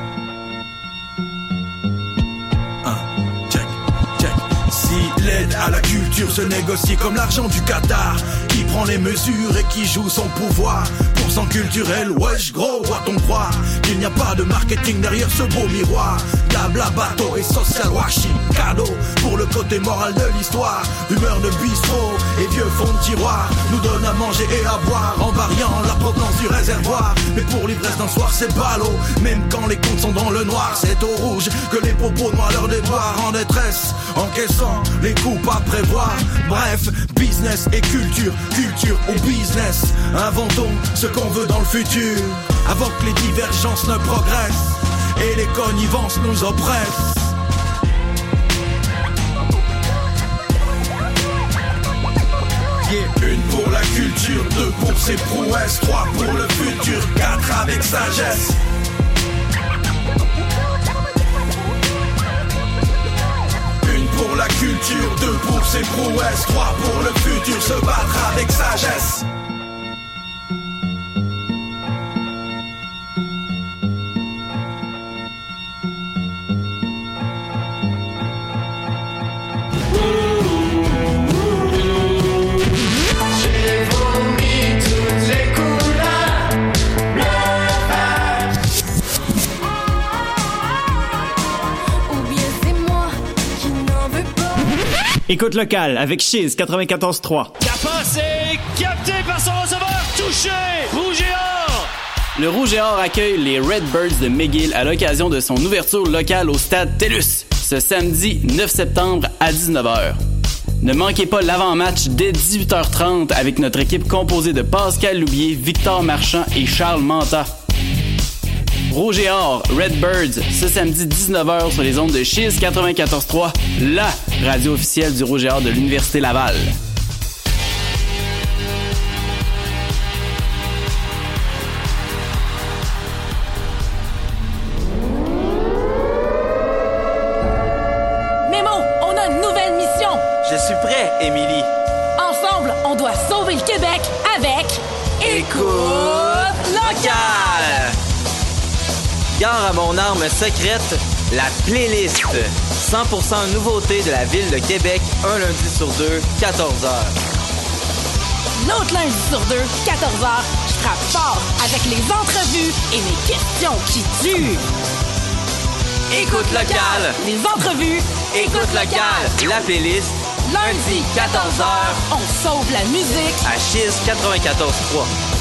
Si l'aide à la culture se négocie comme l'argent du Qatar, qui prend les mesures et qui joue son pouvoir 100% culturel, wesh gros, doit-on croire qu'il n'y a pas de marketing derrière ce beau miroir? Diable bateau et social washing, cadeau pour le côté moral de l'histoire. Humeur de bistrot et vieux fond de tiroir nous donne à manger et à boire en variant la provenance du réservoir. Mais pour l'ivresse d'un soir, c'est ballot, même quand les comptes sont dans le noir, c'est au rouge que les propos noient leur déboire en détresse, encaissant les coups à prévoir. Bref, business et culture, culture ou business. Inventons ce qu'on veut dans le futur, avant que les divergences ne progressent et les connivences nous oppressent. Une pour la culture, deux pour ses prouesses, trois pour le futur, quatre avec sagesse. Une pour la culture, deux pour ses prouesses, trois pour le futur, se battre avec sagesse. Écoute locale avec Chiz 94.3. Capacé, capté par son receveur, touché, rouge et or. Le Rouge et Or accueille les Redbirds de McGill à l'occasion de son ouverture locale au stade TELUS ce samedi 9 septembre à 19h. Ne manquez pas l'avant-match dès 18h30 avec notre équipe composée de Pascal Loubier, Victor Marchand et Charles Manta. Rouge et Or, Redbirds, ce samedi 19h sur les ondes de Chiz 94.3, la radio officielle du Rouge et Or de l'Université Laval. Mémo, on a une nouvelle mission. Je suis prêt, Émilie. Ensemble, on doit sauver le Québec avec Écoute locale. Gare à mon arme secrète, la playlist. 100% nouveauté de la ville de Québec, un lundi sur deux, 14h. L'autre lundi sur deux, 14h, je frappe fort avec les entrevues et mes questions qui tuent. Écoute locale. Les entrevues. Écoute locale, la playlist. Lundi, 14h, on sauve la musique. À Chiz 94.3.